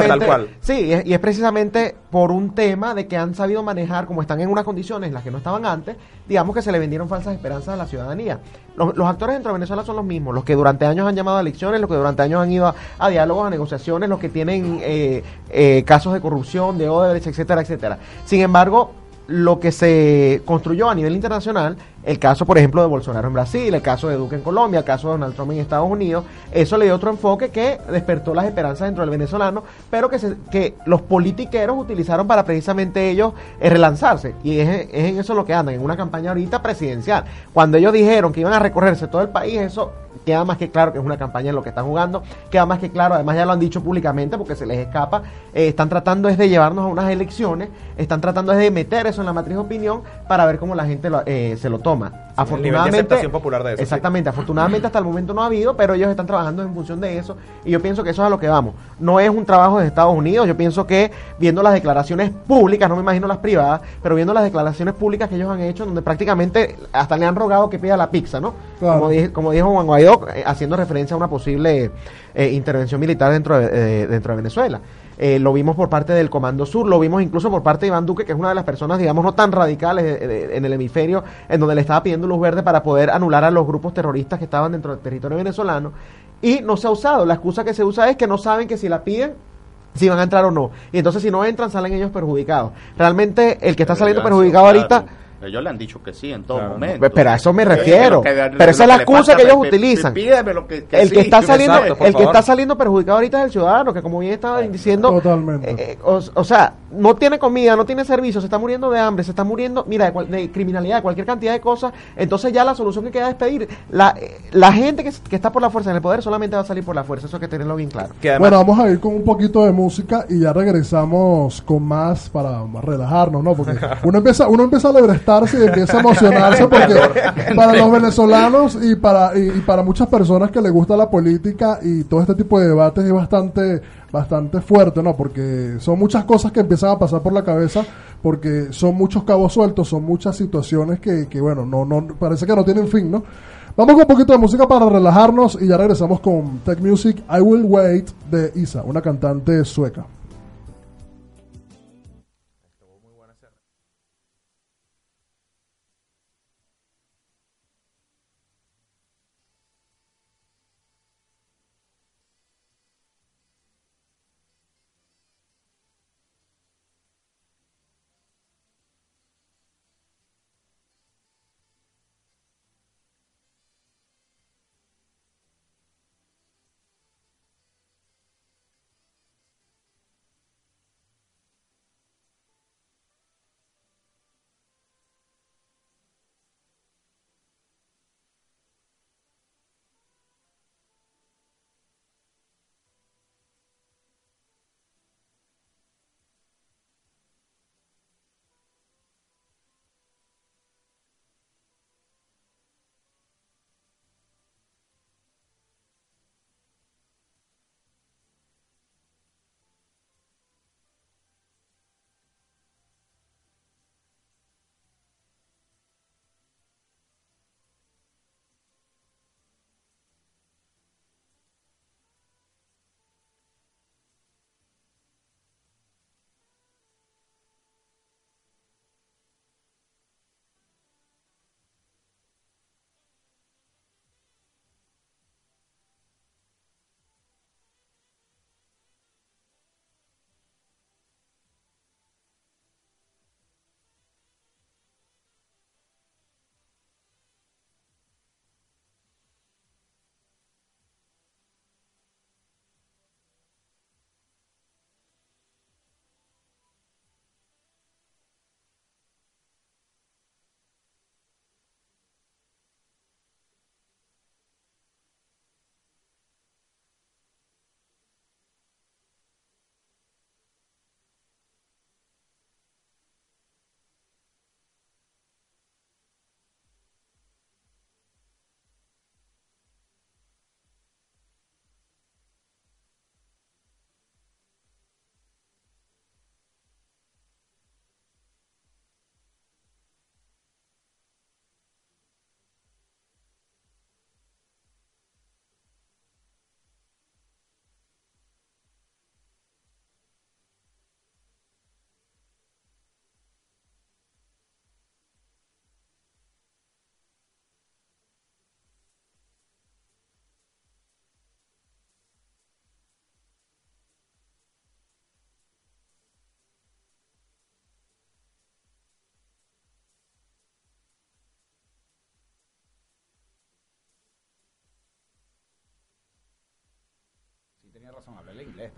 Tal cual. Sí, y es, y es precisamente por un tema de que han sabido manejar, como están en unas condiciones en las que no estaban antes, digamos que se le vendieron falsas esperanzas a la ciudadanía. Los, los actores dentro de Venezuela son los mismos, los que durante años han llamado a elecciones, los que durante años han ido a, diálogos, a negociaciones, los que tienen eh, eh, casos de corrupción, de Odebrecht, etcétera, etcétera. Sin embargo, lo que se construyó a nivel internacional, el caso, por ejemplo, de Bolsonaro en Brasil, el caso de Duque en Colombia, el caso de Donald Trump en Estados Unidos, eso le dio otro enfoque que despertó las esperanzas dentro del venezolano, pero que, se- que los politiqueros utilizaron para precisamente ellos eh, relanzarse. Y es, es en eso lo que andan, en una campaña ahorita presidencial. Cuando ellos dijeron que iban a recorrerse todo el país, eso queda más que claro que es una campaña en lo que están jugando, queda más que claro, además ya lo han dicho públicamente porque se les escapa, eh, están tratando es de llevarnos a unas elecciones, están tratando es de meter eso en la matriz de opinión para ver cómo la gente lo- eh, se lo toma. nivel de Afortunadamente, aceptación popular de eso, sí. exactamente, afortunadamente hasta el momento no ha habido, pero ellos están trabajando en función de eso y yo pienso que eso es a lo que vamos. No es un trabajo de Estados Unidos, yo pienso que viendo las declaraciones públicas, no me imagino las privadas, pero viendo las declaraciones públicas que ellos han hecho, donde prácticamente hasta le han rogado que pida la pizza, ¿no? Claro. Como, dije- como dijo Juan Guaidó, eh, haciendo referencia a una posible eh, intervención militar dentro de, eh, dentro de Venezuela. eh, lo vimos por parte del Comando Sur, lo vimos incluso por parte de Iván Duque, que es una de las personas, digamos, no tan radicales en el hemisferio, en donde le estaba pidiendo luz verde para poder anular a los grupos terroristas que estaban dentro del territorio venezolano. Y no se ha usado. La excusa que se usa es que no saben que si la piden, si van a entrar o no. Y entonces si no entran, salen ellos perjudicados. Realmente el que está saliendo perjudicado ahorita... Ellos le han dicho que sí en todo Claro. momento. Pero a eso me refiero. que- Pero esa es la excusa que ellos utilizan. El que está saliendo el que está saliendo perjudicado ahorita es el ciudadano que como bien estaba diciendo Totalmente. eh, eh, o, o sea no tiene comida no tiene servicio se está muriendo de hambre se está muriendo mira de, cual- de criminalidad de cualquier cantidad de cosas entonces ya la solución que queda es pedir la, eh, la gente que, que está por la fuerza en el poder solamente va a salir por la fuerza eso hay que tenerlo bien claro además, Bueno, vamos a ir con un poquito de música y ya regresamos con más para relajarnos, ¿no? Porque uno empieza, uno empieza a lebrestarse y empieza a emocionarse porque para los venezolanos y para, y, y para muchas personas que les gusta la política y todo este tipo de debates es bastante, bastante fuerte, ¿no? Porque son muchas cosas que empiezan a pasar por la cabeza porque son muchos cabos sueltos, son muchas situaciones que, que bueno, no, no, parece que no tienen fin, ¿no? Vamos con un poquito de música para relajarnos y ya regresamos con Tech Music I Will Wait de Isa, una cantante sueca.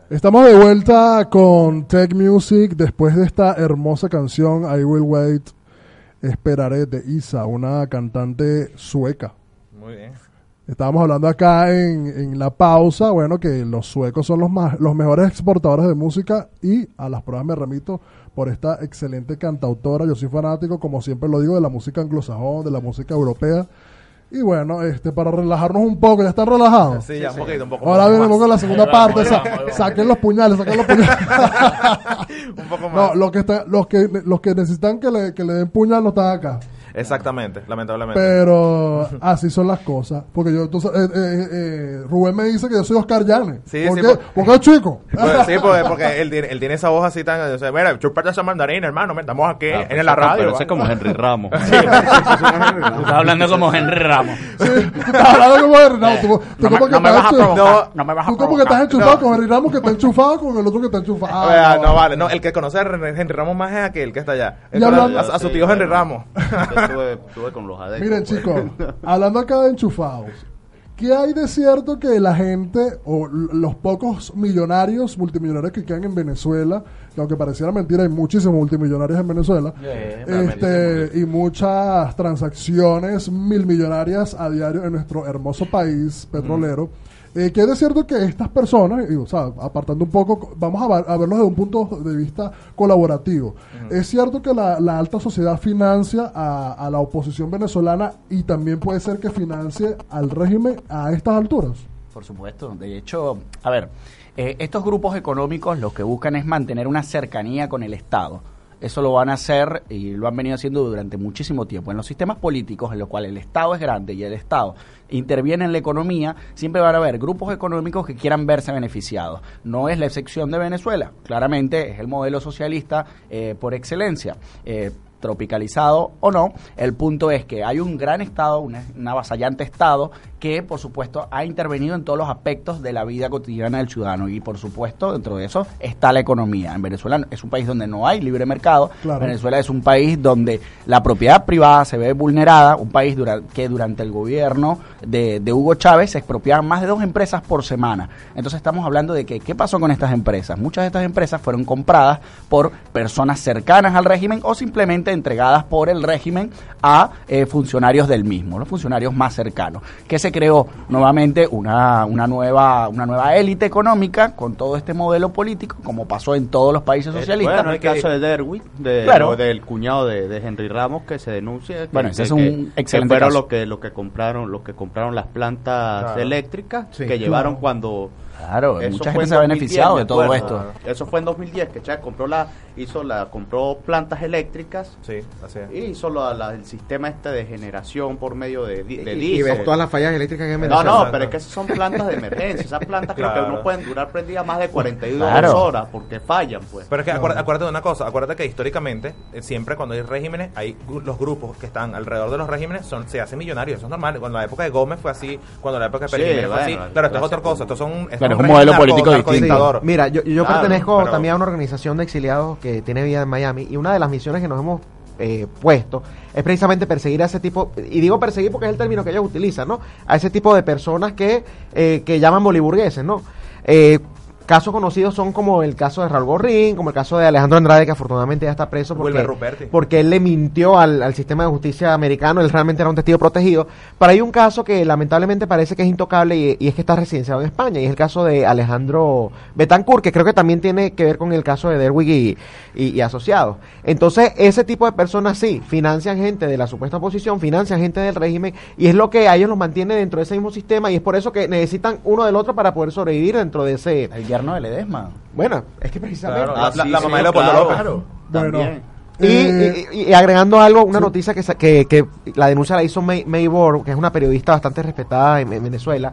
Estamos de vuelta con Tech Music después de esta hermosa canción I Will Wait, Esperaré de Isa, una cantante sueca. muy bien. Estábamos hablando acá en, en la pausa, bueno, que los suecos son los, más, los mejores exportadores de música y a las pruebas me remito por esta excelente cantautora. Yo soy fanático, como siempre lo digo, de la música anglosajón, de la música europea. Y bueno, este para relajarnos un poco, ¿ya están relajados? Sí, ya un poquito, un poco Ahora más. venimos con la segunda parte. sa- saquen los puñales, saquen los puñales. un poco más. no, los que, está- los, que, los que necesitan que le, que le den puñal no están acá. Exactamente, lamentablemente. Pero así son las cosas. Porque yo, sabes, eh, eh, eh, Rubén me dice que yo soy Oscar Llanes. Sí, ¿Por sí, qué? por- Porque es chico. Pues, sí, porque, porque él, tiene, él tiene esa voz así tan... O sea, mira, chupate esa mandarina, hermano. me- Estamos aquí Ah, en la radio. Pero ese es como Henry Ramos. Estás hablando como Henry Ramos. Sí, tú estás hablando como Henry Ramos. Tú, tú No me- como que no me vas a provocar, no me vas a Tú como que estás enchufado con Henry Ramos que está enchufado con el otro que está enchufado. Ah, no, vale, no, el que conoce a Henry Ramos más es aquel que está allá. Entonces, a, a su Sí, tío Henry. Ramos. Estuve, estuve con los adeptos. Miren, pues. chicos, hablando acá de enchufados, ¿qué hay de cierto que la gente o los pocos millonarios, multimillonarios que quedan en Venezuela, que aunque pareciera mentira, hay muchísimos multimillonarios en Venezuela, este, y muchas transacciones mil millonarias a diario en nuestro hermoso país petrolero? Eh, que es de cierto que estas personas, y, o sea, apartando un poco, vamos a, ver- a verlos desde un punto de vista colaborativo. Es cierto que la, la alta sociedad financia a, a la oposición venezolana y también puede ser que financie al régimen a estas alturas. Por supuesto. De hecho, a ver, eh, estos grupos económicos lo que buscan es mantener una cercanía con el Estado. Eso lo van a hacer y lo han venido haciendo durante muchísimo tiempo. En los sistemas políticos en los cuales el Estado es grande y el Estado interviene en la economía, siempre van a haber grupos económicos que quieran verse beneficiados. No es la excepción de Venezuela. Claramente es el modelo socialista eh, por excelencia. Eh, tropicalizado o no, el punto es que hay un gran Estado, un, un avasallante Estado, que por supuesto ha intervenido en todos los aspectos de la vida cotidiana del ciudadano y por supuesto dentro de eso está la economía. En Venezuela es un país donde no hay libre mercado, Claro. Venezuela es un país donde la propiedad privada se ve vulnerada, un país dura- que durante el gobierno de, de Hugo Chávez se expropiaban más de dos empresas por semana. Entonces estamos hablando de que, ¿qué pasó con estas empresas? Muchas de estas empresas fueron compradas por personas cercanas al régimen o simplemente entregadas por el régimen a eh, funcionarios del mismo, los funcionarios más cercanos. Que se creó nuevamente una, una nueva una nueva élite económica con todo este modelo político, como pasó en todos los países socialistas. Bueno, el caso de Derwin, de, Claro. del cuñado de, de Henry Ramos que se denuncia. que- Bueno, ese que- es un que- excelente que fueron caso. los que los que compraron los que compraron las plantas Claro. eléctricas Sí, que llevaron cuando Claro, eso mucha gente en se ha 2010, beneficiado de todo acuerdo. esto. Eso fue en 2010 que Chávez compró la hizo la compró plantas eléctricas Sí, así es. y hizo la- la- el sistema este de generación por medio de, de Y, ves todas las fallas eléctricas que hay en No, no, pero es que esas son plantas de emergencia. Esas plantas creo Claro. que no pueden durar prendidas más de 42 Claro. horas porque fallan, pues. Pero es que acuérdate, acuérdate de una cosa, acuérdate que históricamente, eh, siempre cuando hay regímenes, hay los grupos que están alrededor de los regímenes son se hacen millonarios, eso es normal. Cuando la época de Gómez fue así, cuando la época de Sí, Pérez Jiménez fue bueno, así. Claro, esto es otra cosa, estos son es un modelo político distinto. Mira, yo, yo Claro, pertenezco pero- también a una organización de exiliados que tiene vida en Miami y una de las misiones que nos hemos eh, puesto es precisamente perseguir a ese tipo, y digo perseguir porque es el término que ellos utilizan, ¿no? A ese tipo de personas que, eh, que llaman boliburgueses, ¿no? Eh, casos conocidos son como el caso de Raúl Gorrín, como el caso de Alejandro Andrade, que afortunadamente ya está preso porque, porque él le mintió al, al sistema de justicia americano, él realmente era un testigo protegido. Pero hay un caso que lamentablemente parece que es intocable y, y es que está residenciado en España, y es el caso de Alejandro Betancourt, que creo que también tiene que ver con el caso de Derwig y, y- y asociados. Entonces, ese tipo de personas sí, financian gente de la supuesta oposición, financian gente del régimen, y es lo que a ellos los mantiene dentro de ese mismo sistema, y es por eso que necesitan uno del otro para poder sobrevivir dentro de ese... El yerno de Ledesma. Bueno, es que precisamente... Claro, Ah, la, sí, la sí, mamá de Leopoldo claro. López. Claro. Bueno, También. Y, eh, y- y agregando algo, una noticia que, sa- que, que la denuncia la hizo May, May Bor, que es una periodista bastante respetada en, en Venezuela,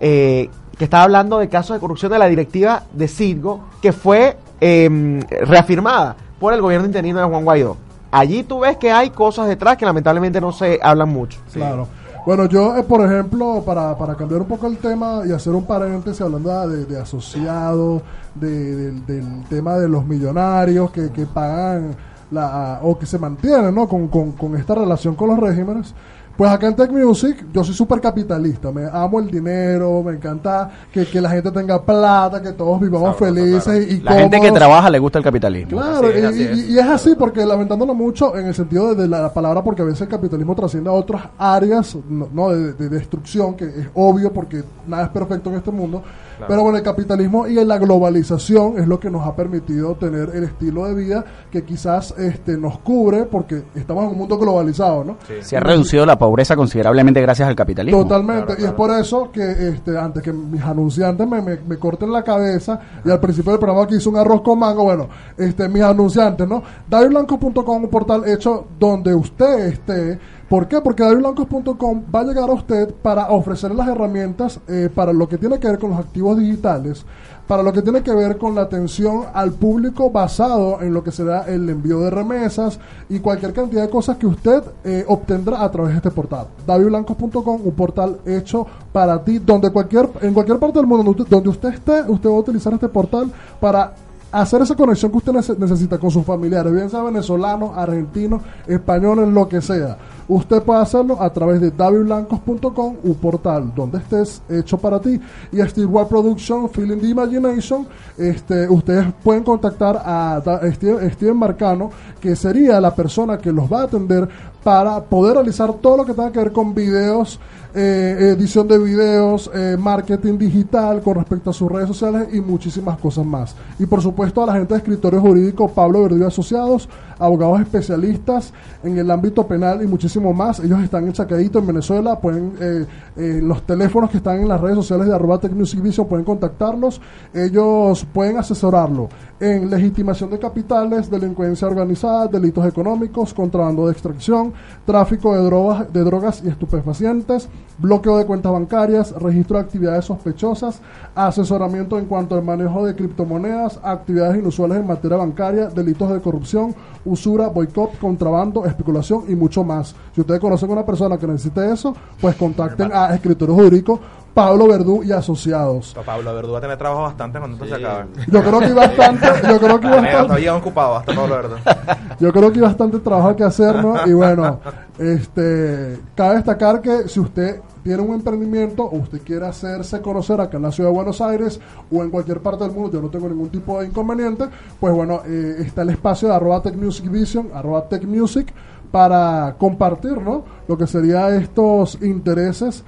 eh, que estaba hablando de casos de corrupción de la directiva de Citgo, que fue eh, reafirmada por el gobierno interino de Juan Guaidó. Allí tú ves que hay cosas detrás que lamentablemente no se hablan mucho. Claro. Bueno, yo, eh, por ejemplo, para, para cambiar un poco el tema y hacer un paréntesis hablando de, de asociado, de- del tema de los millonarios que, que pagan la, o que se mantienen ¿no? con, con, con esta relación con los regímenes. Pues acá en Tech Music yo soy súper capitalista, me amo el dinero, me encanta que, que la gente tenga plata, que todos vivamos Sabroso, felices claro. y La gente que trabaja le gusta el capitalismo. Claro, Así es, y, así y- es. y es así porque lamentándolo mucho en el sentido de, de la palabra, porque a veces el capitalismo trasciende a otras áreas no, no, de, de destrucción, que es obvio porque nada es perfecto en este mundo. Pero bueno, el capitalismo y la globalización es lo que nos ha permitido tener el estilo de vida que quizás este, nos cubre porque estamos en un mundo globalizado, ¿no? Se ha reducido la pobreza considerablemente gracias al capitalismo. Totalmente, Claro, y es por eso que este, antes que mis anunciantes me, me- me corten la cabeza, y al principio del programa que hice un arroz con mango, bueno, este, mis anunciantes, ¿no? DavidBlancos.com, un portal hecho donde usted esté. ¿Por qué? Porque DavidBlancos.com va a llegar a usted para ofrecerle las herramientas eh, para lo que tiene que ver con los activos digitales, para lo que tiene que ver con la atención al público basado en lo que será el envío de remesas y cualquier cantidad de cosas que usted eh, obtendrá a través de este portal. davidblancos.com, un portal hecho para ti, donde cualquier, en cualquier parte del mundo donde usted, esté, usted va a utilizar este portal para hacer esa conexión que usted nece- necesita con sus familiares, bien sea venezolanos, argentinos, españoles, lo que sea. Usted puede hacerlo a través de davidblancos.com, un portal donde estés hecho para ti. Y Steve World Production, Feeling the Imagination, este, ustedes pueden contactar a Steven, Steven Marcano, que sería la persona que los va a atender para poder realizar todo lo que tenga que ver con videos, eh, edición de videos, eh, marketing digital con respecto a sus redes sociales y muchísimas cosas más. Y por supuesto a la gente de escritorio jurídico Pablo Verdú Asociados, abogados especialistas en el ámbito penal y muchísimo más. Ellos están en Chacaíto, en Venezuela. Pueden, eh, eh, los teléfonos que están en las redes sociales de arroba pueden contactarlos. Ellos pueden asesorarlo en legitimación de capitales, delincuencia organizada, delitos económicos, contrabando de extracción, tráfico de drogas, de drogas y estupefacientes, bloqueo de cuentas bancarias, registro de actividades sospechosas, asesoramiento en cuanto al manejo de criptomonedas, actividades inusuales en materia bancaria, delitos de corrupción, usura, boicot, contrabando, especulación y mucho más. Si ustedes conocen a una persona que necesite eso, pues contacten a Escritorio Jurídico Pablo Verdú y Asociados. Pa- Pablo Verdú va a tener trabajo bastante cuando esto se acabe. Yo creo que hay bastante, yo creo que bastante, todavía ocupado hasta Pablo Verdú. yo creo que hay bastante trabajo que hacer, ¿no? Y bueno, este, cabe destacar que si usted tiene un emprendimiento o usted quiere hacerse conocer acá en la ciudad de Buenos Aires o en cualquier parte del mundo, yo no tengo ningún tipo de inconveniente, pues bueno, eh, está el espacio de arroba Tech Music Vision, arroba Tech Music, para compartir, ¿no? Lo que sería estos intereses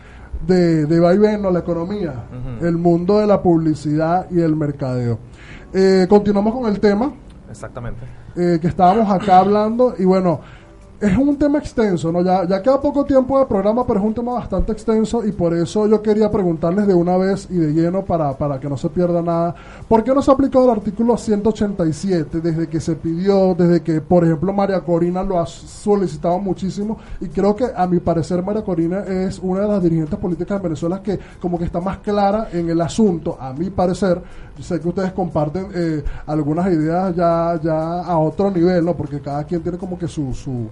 de, de vaivén, ¿no? La economía, el mundo de la publicidad y el mercadeo. Eh, continuamos con el tema Exactamente. eh, que estábamos acá hablando y bueno, es un tema extenso, ¿no? Ya, ya queda poco tiempo de programa, pero es un tema bastante extenso y por eso yo quería preguntarles de una vez y de lleno para, para que no se pierda nada. ¿Por qué no se ha aplicado el artículo 187 desde que se pidió, desde que, por ejemplo, María Corina lo ha solicitado muchísimo? Y creo que, a mi parecer, María Corina es una de las dirigentes políticas de Venezuela que como que está más clara en el asunto, a mi parecer. Sé que ustedes comparten eh, algunas ideas ya, ya a otro nivel, ¿no? Porque cada quien tiene como que su... su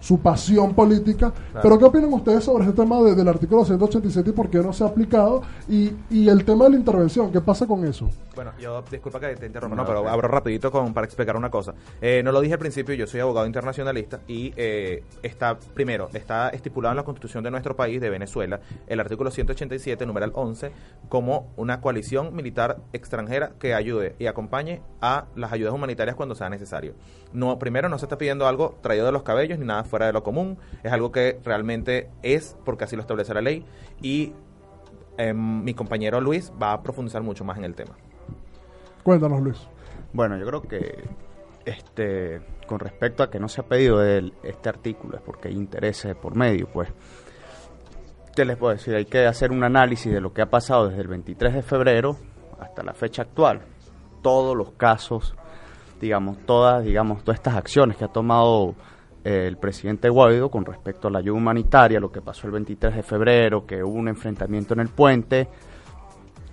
su pasión política. Pero ¿qué opinan ustedes sobre este tema de- del artículo 187 y por qué no se ha aplicado? Y, y el tema de la intervención, ¿qué pasa con eso? Bueno, yo disculpa que te interrumpa, no, pero abro rapidito con, para explicar una cosa. Eh, no lo dije al principio, yo soy abogado internacionalista y eh, está, primero, está estipulado en la constitución de nuestro país, de Venezuela, el artículo 187, numeral 11, como una coalición militar extranjera que ayude y acompañe a las ayudas humanitarias cuando sea necesario. No, primero, no se está pidiendo algo traído de los cabellos ni nada fuera de lo común, es algo que realmente es porque así lo establece la ley y em, mi compañero Luis va a profundizar mucho más en el tema. Cuéntanos, Luis. Bueno, yo creo que este con respecto a que no se ha pedido el- este artículo es porque hay intereses por medio, pues. ¿Qué les puedo decir? Hay que hacer un análisis de lo que ha pasado desde el 23 de febrero hasta la fecha actual. Todos los casos, digamos, todas, digamos, todas estas acciones que ha tomado el presidente Guaidó con respecto a la ayuda humanitaria, lo que pasó el 23 de febrero, que hubo un enfrentamiento en el puente,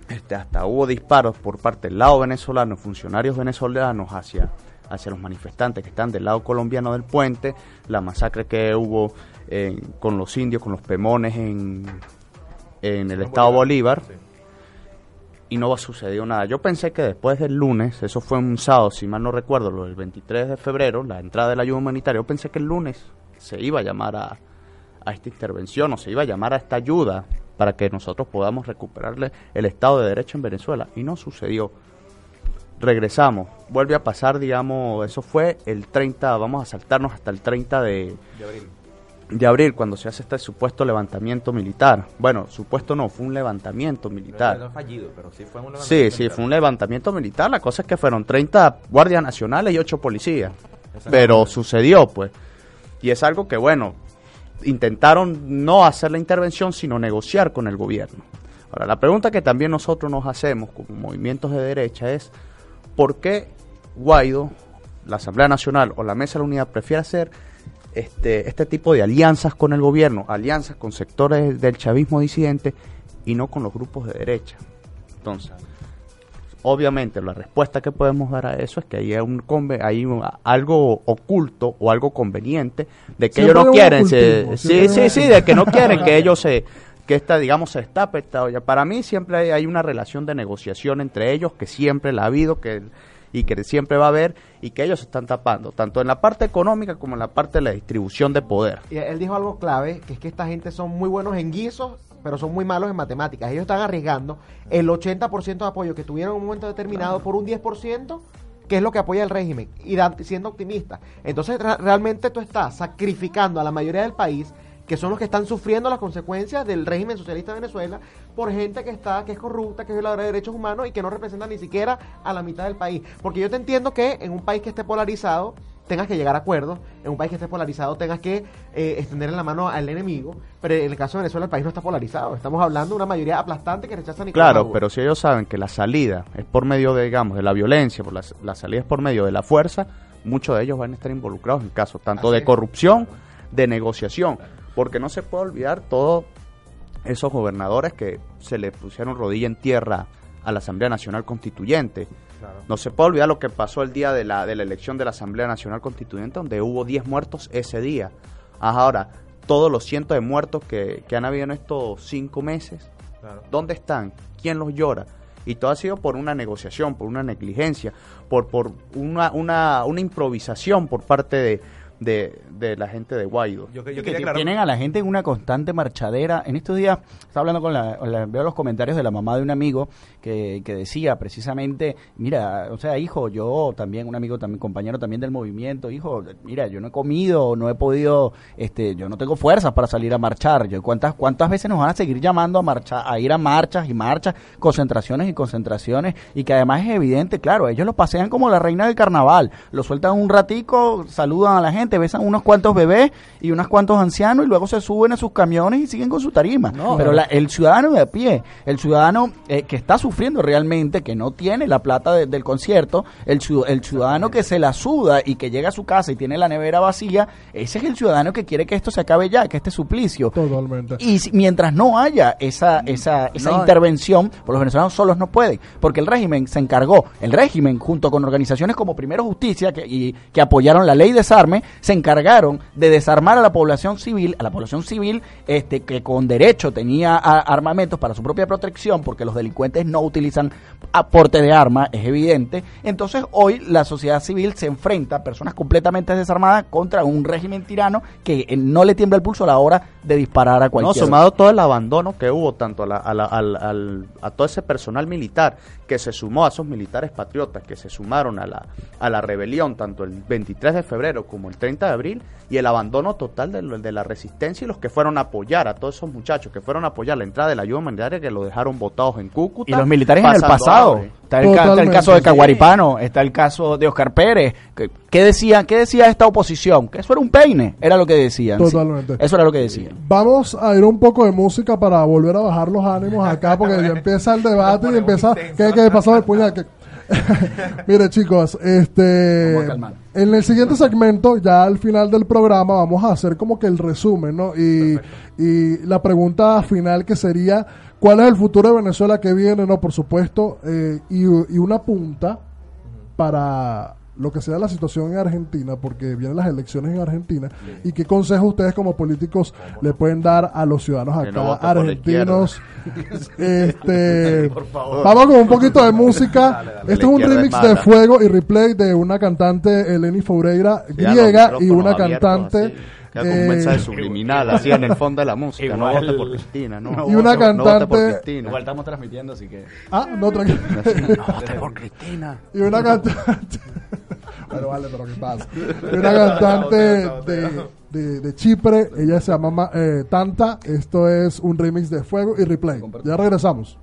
este, hasta hubo disparos por parte del lado venezolano, funcionarios venezolanos hacia, hacia los manifestantes que están del lado colombiano del puente, la masacre que hubo en- con los indios, con los pemones en, en el estado Bolívar, Sí. Y no ha sucedido nada. Yo pensé que después del lunes, eso fue un sábado, si mal no recuerdo, lo del 23 de febrero, la entrada de la ayuda humanitaria, yo pensé que el lunes se iba a llamar a, a esta intervención o se iba a llamar a esta ayuda para que nosotros podamos recuperarle el Estado de Derecho en Venezuela. Y no sucedió. Regresamos, vuelve a pasar, digamos, eso fue el 30, vamos a saltarnos hasta el 30 de, De abril. De abril, cuando se hace este supuesto levantamiento militar. Bueno, supuesto no, fue un levantamiento militar. No fallido, pero sí fue un Sí, sí, fue un levantamiento militar. La cosa es que fueron 30 guardias nacionales y 8 policías. Pero sucedió, pues. Y es algo que, bueno, intentaron no hacer la intervención, sino negociar con el gobierno. Ahora, la pregunta que también nosotros nos hacemos como movimientos de derecha es, ¿por qué Guaido, la Asamblea Nacional o la Mesa de la Unidad prefiere hacer este, este tipo de alianzas con el gobierno, alianzas con sectores del chavismo disidente y no con los grupos de derecha? Entonces, obviamente la respuesta que podemos dar a eso es que hay, un hay un- algo oculto o algo conveniente de que ellos no quieren se- sí sí sí de que no quieren que ellos se que esta digamos se destape esta olla. para mí siempre hay, hay una relación de negociación entre ellos que siempre la ha habido que y que siempre va a haber y que ellos se están tapando tanto en la parte económica como en la parte de la distribución de poder Y él dijo algo clave, que es que esta gente son muy buenos en guisos, pero son muy malos en matemáticas. Ellos están arriesgando el 80% de apoyo que tuvieron en un momento determinado por un 10%, que es lo que apoya el régimen, y siendo optimista. Entonces, realmente tú estás sacrificando a la mayoría del país que son los que están sufriendo las consecuencias del régimen socialista de Venezuela por gente que está que es corrupta, que es violadora de derechos humanos y que no representa ni siquiera a la mitad del país. Porque yo te entiendo que en un país que esté polarizado tengas que llegar a acuerdos, en un país que esté polarizado tengas que eh, extenderle la mano al enemigo, pero en el caso de Venezuela el país no está polarizado. Estamos hablando de una mayoría aplastante que rechaza a Nicolás Claro, Maduro. pero si ellos saben que la salida es por medio de, digamos, de la violencia, por la, la salida es por medio de la fuerza, muchos de ellos van a estar involucrados en casos tanto Así de es. corrupción, de negociación, porque no se puede olvidar todos esos gobernadores que se le pusieron rodilla en tierra a la Asamblea Nacional Constituyente. No se puede olvidar lo que pasó el día de la, de la elección de la Asamblea Nacional Constituyente, donde hubo 10 muertos ese día. Ahora, todos los cientos de muertos que, que han habido en estos cinco meses, ¿Dónde están? ¿Quién los llora? Y todo ha sido por una negociación, por una negligencia, por, por una, una, una improvisación por parte de, de, de la gente de Guaido. Yo, que- yo que tienen a la gente en una constante marchadera. En estos días estaba hablando con la, la- veo los comentarios de la mamá de un amigo que, que decía precisamente, mira, o sea, hijo, yo también, un amigo también, compañero también del movimiento, hijo, mira, yo no he comido, no he podido, este, yo no tengo fuerzas para salir a marchar. Yo, ¿cuántas, cuántas veces nos van a seguir llamando a marchar, a ir a marchas y marchas, concentraciones y concentraciones? Y que además es evidente, claro, ellos lo pasean como la reina del carnaval, lo sueltan un ratico, saludan a la gente, besan unos cuantos bebés y unos cuantos ancianos y luego se suben a sus camiones y siguen con su tarima. Pero la- el ciudadano de a pie, el ciudadano eh, que está sufriendo realmente, que no tiene la plata de- del concierto, el, ciu- el ciudadano que se la suda y que llega a su casa y tiene la nevera vacía, ese es el ciudadano que quiere que esto se acabe ya, que este suplicio. Totalmente. Y si- mientras no haya esa, esa, esa No. intervención, pues los venezolanos solos no pueden, porque el régimen se encargó, el régimen junto con organizaciones como Primero Justicia que, y, que apoyaron la ley desarme, se encargaron de desarmar a la población civil, a la población civil este, que con derecho tenía a- armamentos para su propia protección, porque los delincuentes no utilizan aporte de arma, es evidente. Entonces hoy la sociedad civil se enfrenta a personas completamente desarmadas contra un régimen tirano que eh, no le tiembla el pulso a la hora de disparar a No, cualquier sumado todo el abandono que hubo tanto a, la- a la- a todo ese personal militar que se sumó a esos militares patriotas que se sumaron a la, a la rebelión tanto el 23 de febrero como el 30 de abril y el abandono total de, lo- de la resistencia y los que fueron a apoyar a todos esos muchachos que fueron a apoyar la entrada de la ayuda humanitaria que lo dejaron botados en Cúcuta Y los militares en el pasado. Está el, ca- está el caso de. Caguaripano, está el caso de Oscar Pérez. que- ¿Qué decía, qué decía esta oposición? Que eso era un peine, era lo que decían. sí. Totalmente. Eso era lo que decían. Vamos a ir un poco de música para volver a bajar los ánimos acá, porque ya empieza el debate y empieza. ¿Qué, qué pasó el puñal? ¿Qué? Mire, chicos, este. Vamos a calmar. En el siguiente segmento, ya al final del programa, vamos a hacer como que el resumen, ¿no? Y, y la pregunta final que sería: ¿cuál es el futuro de Venezuela que viene? No, por supuesto, eh, y, y una punta para lo que sea la situación en Argentina, porque vienen las elecciones en Argentina, y qué consejos ustedes como políticos le pueden dar a los ciudadanos no acá, por argentinos. este, vamos con un poquito de música. Dale, dale. Este La es un remix es de. Fuego y Replay de una cantante, Eleni Foureira, Sí, griega, y una abiertos, cantante... Queda como un eh, mensaje subliminal así en el fondo de la música no vote por Cristina no Y una No vote por cantante- Cristina. Igual estamos transmitiendo, así que. Ah, no, tranquilo. No vote por Cristina y una cantante. bueno, vale, pero ¿qué pasa? Y una cantante de, de, de Chipre. Ella se llama Ma- eh, Tanta. Esto es un remix de Fuego y Replay. Ya regresamos.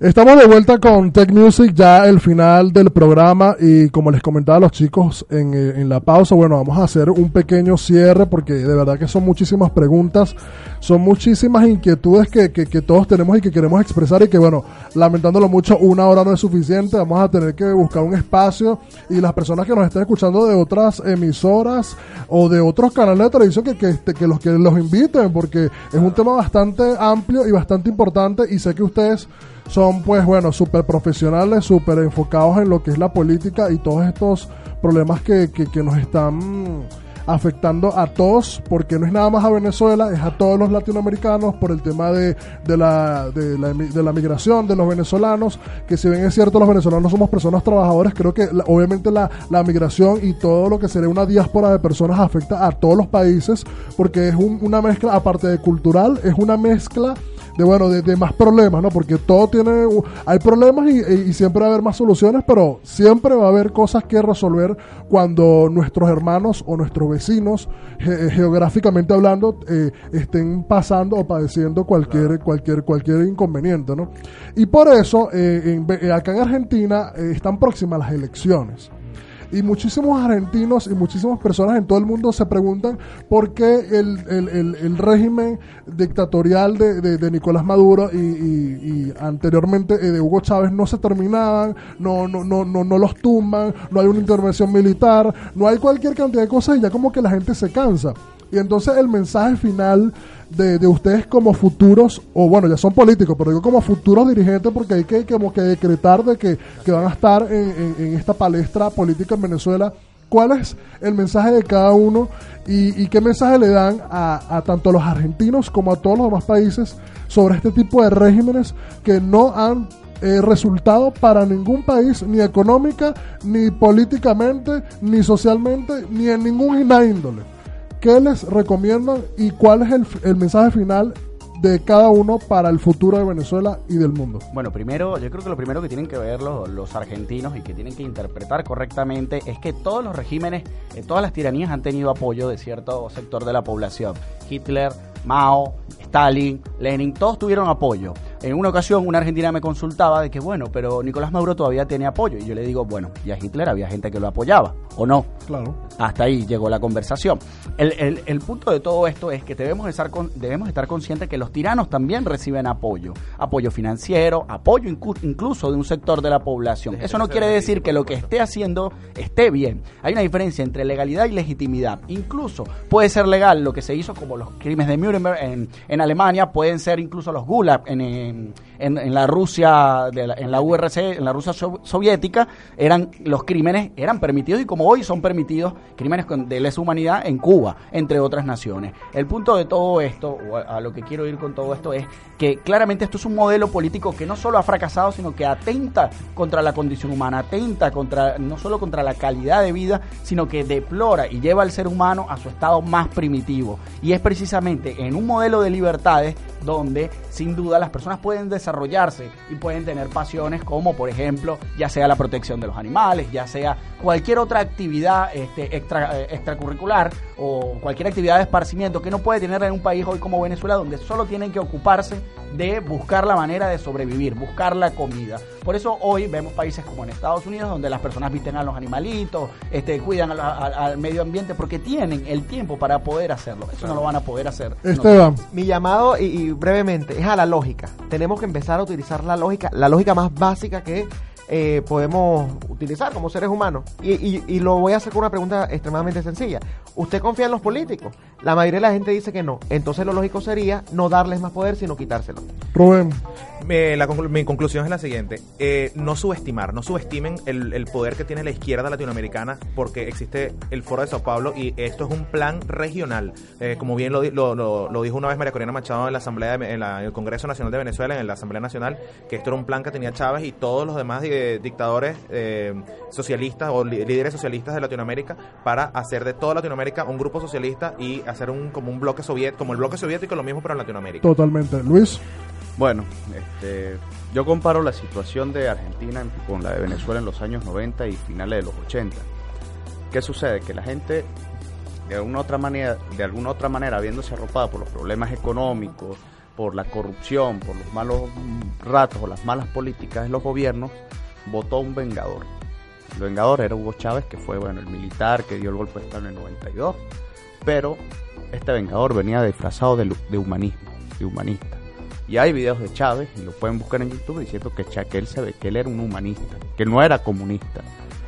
Estamos de vuelta con Tech Music, ya el final del programa y como les comentaba a los chicos en, eh, en la pausa, bueno, vamos a hacer un pequeño cierre porque de verdad que son muchísimas preguntas, son muchísimas inquietudes que, que, que todos tenemos y que queremos expresar y que bueno, lamentándolo mucho, una hora no es suficiente, vamos a tener que buscar un espacio y las personas que nos estén escuchando de otras emisoras o de otros canales de televisión que, que, este, que los que los inviten porque es un tema bastante amplio y bastante importante y sé que ustedes son pues bueno, súper profesionales, súper enfocados en lo que es la política y todos estos problemas que, que, que nos están afectando a todos, porque no es nada más a Venezuela, es a todos los latinoamericanos por el tema de, de, la, de, la, de la migración de los venezolanos, que si bien es cierto los venezolanos somos personas trabajadoras, creo que la- obviamente la, la migración y todo lo que sería una diáspora de personas afecta a todos los países, porque es un- una mezcla, aparte de cultural, es una mezcla de bueno de, de más problemas, ¿no? Porque todo tiene hay problemas y, y siempre va a haber más soluciones, pero siempre va a haber cosas que resolver cuando nuestros hermanos o nuestros vecinos ge- geográficamente hablando eh, estén pasando o padeciendo cualquier cualquier cualquier inconveniente, ¿no? Y por eso eh, en eh, acá en Argentina eh, están próximas las elecciones. Y muchísimos argentinos y muchísimas personas en todo el mundo se preguntan por qué el, el- el- régimen dictatorial de, de- de Nicolás Maduro y, y- y anteriormente eh, de Hugo Chávez no se terminaban, no, no, no, no, no los tumban, no hay una intervención militar, no hay cualquier cantidad de cosas y ya como que la gente se cansa. Y entonces el mensaje final de, de ustedes como futuros, o bueno, ya son políticos, pero digo como futuros dirigentes porque hay que como que decretar de que, que van a estar en, en- esta palestra política en Venezuela. ¿Cuál es el mensaje de cada uno y, qué mensaje le dan a, a tanto los argentinos como a todos los demás países sobre este tipo de regímenes que no han eh, resultado para ningún país, ni económica, ni políticamente, ni socialmente, ni en ninguna índole? ¿Qué les recomiendan y cuál es el, mensaje final de cada uno para el futuro de Venezuela y del mundo? Bueno, primero, yo creo que lo primero que tienen que ver los, argentinos y que tienen que interpretar correctamente es que todos los regímenes, eh, todas las tiranías han tenido apoyo de cierto sector de la población. Hitler, Mao, Stalin, Lenin, todos tuvieron apoyo. En una ocasión una argentina me consultaba de que, bueno, pero Nicolás Maduro todavía tiene apoyo. Y yo le digo, bueno, y a Hitler había gente que lo apoyaba, ¿o no? Claro. Hasta ahí llegó la conversación. El, el- el punto de todo esto es que debemos estar, con- debemos estar conscientes que los tiranos también reciben apoyo. Apoyo financiero, apoyo incluso de un sector de la población. Eso no quiere decir que lo que esté haciendo esté bien. Hay una diferencia entre legalidad y legitimidad. Incluso puede ser legal lo que se hizo como los crímenes de Nuremberg en, en Alemania, pueden ser incluso los Gulag en, en- en- la Rusia, en la URC, en la Rusia so- soviética, eran los crímenes eran permitidos y como hoy son permitidos crímenes de lesa humanidad en Cuba, entre otras naciones. El punto de todo esto, o a, a lo que quiero ir con todo esto, es que claramente esto es un modelo político que no solo ha fracasado, sino que atenta contra la condición humana, atenta contra no solo contra la calidad de vida, sino que deplora y lleva al ser humano a su estado más primitivo. Y es precisamente en un modelo de libertades donde sin duda las personas pueden desarrollarse y pueden tener pasiones como por ejemplo ya sea la protección de los animales, ya sea cualquier otra actividad este, extra, eh, extracurricular o cualquier actividad de esparcimiento que no puede tener en un país hoy como Venezuela donde solo tienen que ocuparse de buscar la manera de sobrevivir, buscar la comida. Por eso hoy vemos países como en Estados Unidos donde las personas visten a los animalitos, este, cuidan a la- a- al medio ambiente porque tienen el tiempo para poder hacerlo. Eso no lo van a poder hacer. Esteban. Mi llamado, y, y brevemente, es a la lógica. Tenemos que empezar a utilizar la lógica, la lógica más básica que eh, podemos utilizar como seres humanos. Y lo voy a hacer con una pregunta extremadamente sencilla. ¿Usted confía en los políticos? La mayoría de la gente dice que no. Entonces lo lógico sería no darles más poder, sino quitárselo. Rubén. Me- la mi conclusión es la siguiente. Eh, no subestimar, no subestimen el, poder que tiene la izquierda latinoamericana porque existe el Foro de Sao Paulo y esto es un plan regional. Eh, como bien lo, lo, lo- dijo una vez María Corina Machado en la Asamblea de- en, el Congreso Nacional de Venezuela, en la Asamblea Nacional, que esto era un plan que tenía Chávez y todos los demás eh, dictadores eh, socialistas o líderes socialistas de Latinoamérica para hacer de toda Latinoamérica un grupo socialista y hacer un como un bloque soviético, como el bloque soviético, lo mismo pero en Latinoamérica. Totalmente. Luis. Bueno, este, yo comparo la situación de Argentina en- con la de Venezuela en los años 90 y finales de los 80. ¿Qué sucede? Que la gente, de alguna otra manera, de alguna otra manera, viéndose arropada por los problemas económicos, por la corrupción, por los malos ratos o las malas políticas de los gobiernos, votó un vengador. El vengador era Hugo Chávez, que fue bueno el militar que dio el golpe de Estado en el 92, pero este vengador venía disfrazado de humanismo, de humanista. Y hay videos de Chávez, y lo pueden buscar en YouTube, diciendo que, Cha- que él se ve que él era un humanista, que no era comunista.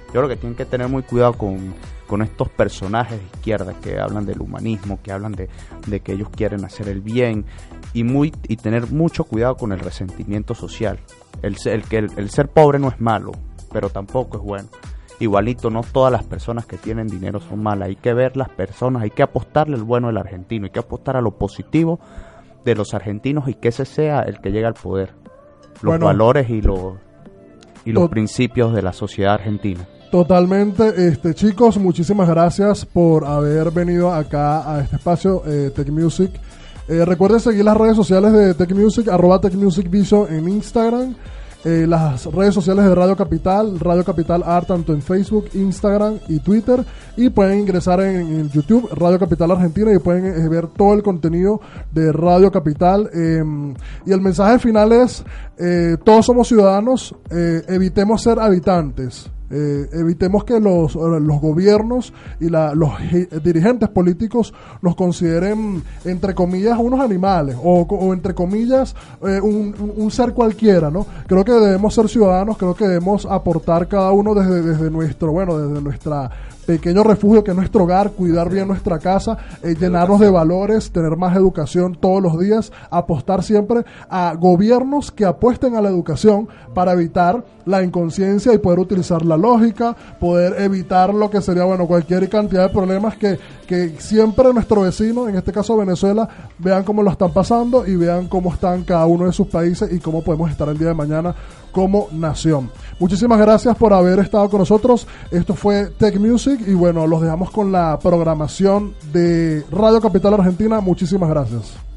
Yo creo que tienen que tener muy cuidado con, con estos personajes de izquierda que hablan del humanismo, que hablan de, de que ellos quieren hacer el bien, y, muy, y tener mucho cuidado con el resentimiento social. El, el, el, el ser pobre no es malo, pero tampoco es bueno. Igualito, no todas las personas que tienen dinero son malas. Hay que ver las personas, hay que apostarle al bueno del argentino, hay que apostar a lo positivo de los argentinos y que ese sea el que llegue al poder. Los Bueno. valores y los, y los principios de la sociedad argentina. Totalmente, este chicos, muchísimas gracias por haber venido acá a este espacio eh, Tech Music. Eh, recuerden seguir las redes sociales de Tech Music, arroba Tech Music Vision en Instagram, eh, las redes sociales de Radio Capital, Radio Capital Art tanto en Facebook, Instagram y Twitter y pueden ingresar en, YouTube Radio Capital Argentina y pueden eh, ver todo el contenido de Radio Capital eh, y el mensaje final es eh, todos somos ciudadanos, eh, evitemos ser habitantes. Eh, evitemos que los, los gobiernos y la- los dirigentes políticos nos consideren, entre comillas, unos animales o, o entre comillas, eh, un- un ser cualquiera, ¿no? Creo que debemos ser ciudadanos, creo que debemos aportar cada uno desde, desde nuestro, bueno, desde nuestra pequeño refugio que es nuestro hogar, cuidar bien nuestra casa, eh, llenarnos de valores, tener más educación todos los días, apostar siempre a gobiernos que apuesten a la educación para evitar la inconsciencia y poder utilizar la lógica, poder evitar lo que sería, bueno, cualquier cantidad de problemas que, que siempre nuestro vecino, en este caso Venezuela, vean cómo lo están pasando y vean cómo están cada uno de sus países y cómo podemos estar el día de mañana como nación. Muchísimas gracias por haber estado con nosotros. Esto fue Tech Music y bueno, los dejamos con la programación de Radio Capital Argentina. Muchísimas gracias.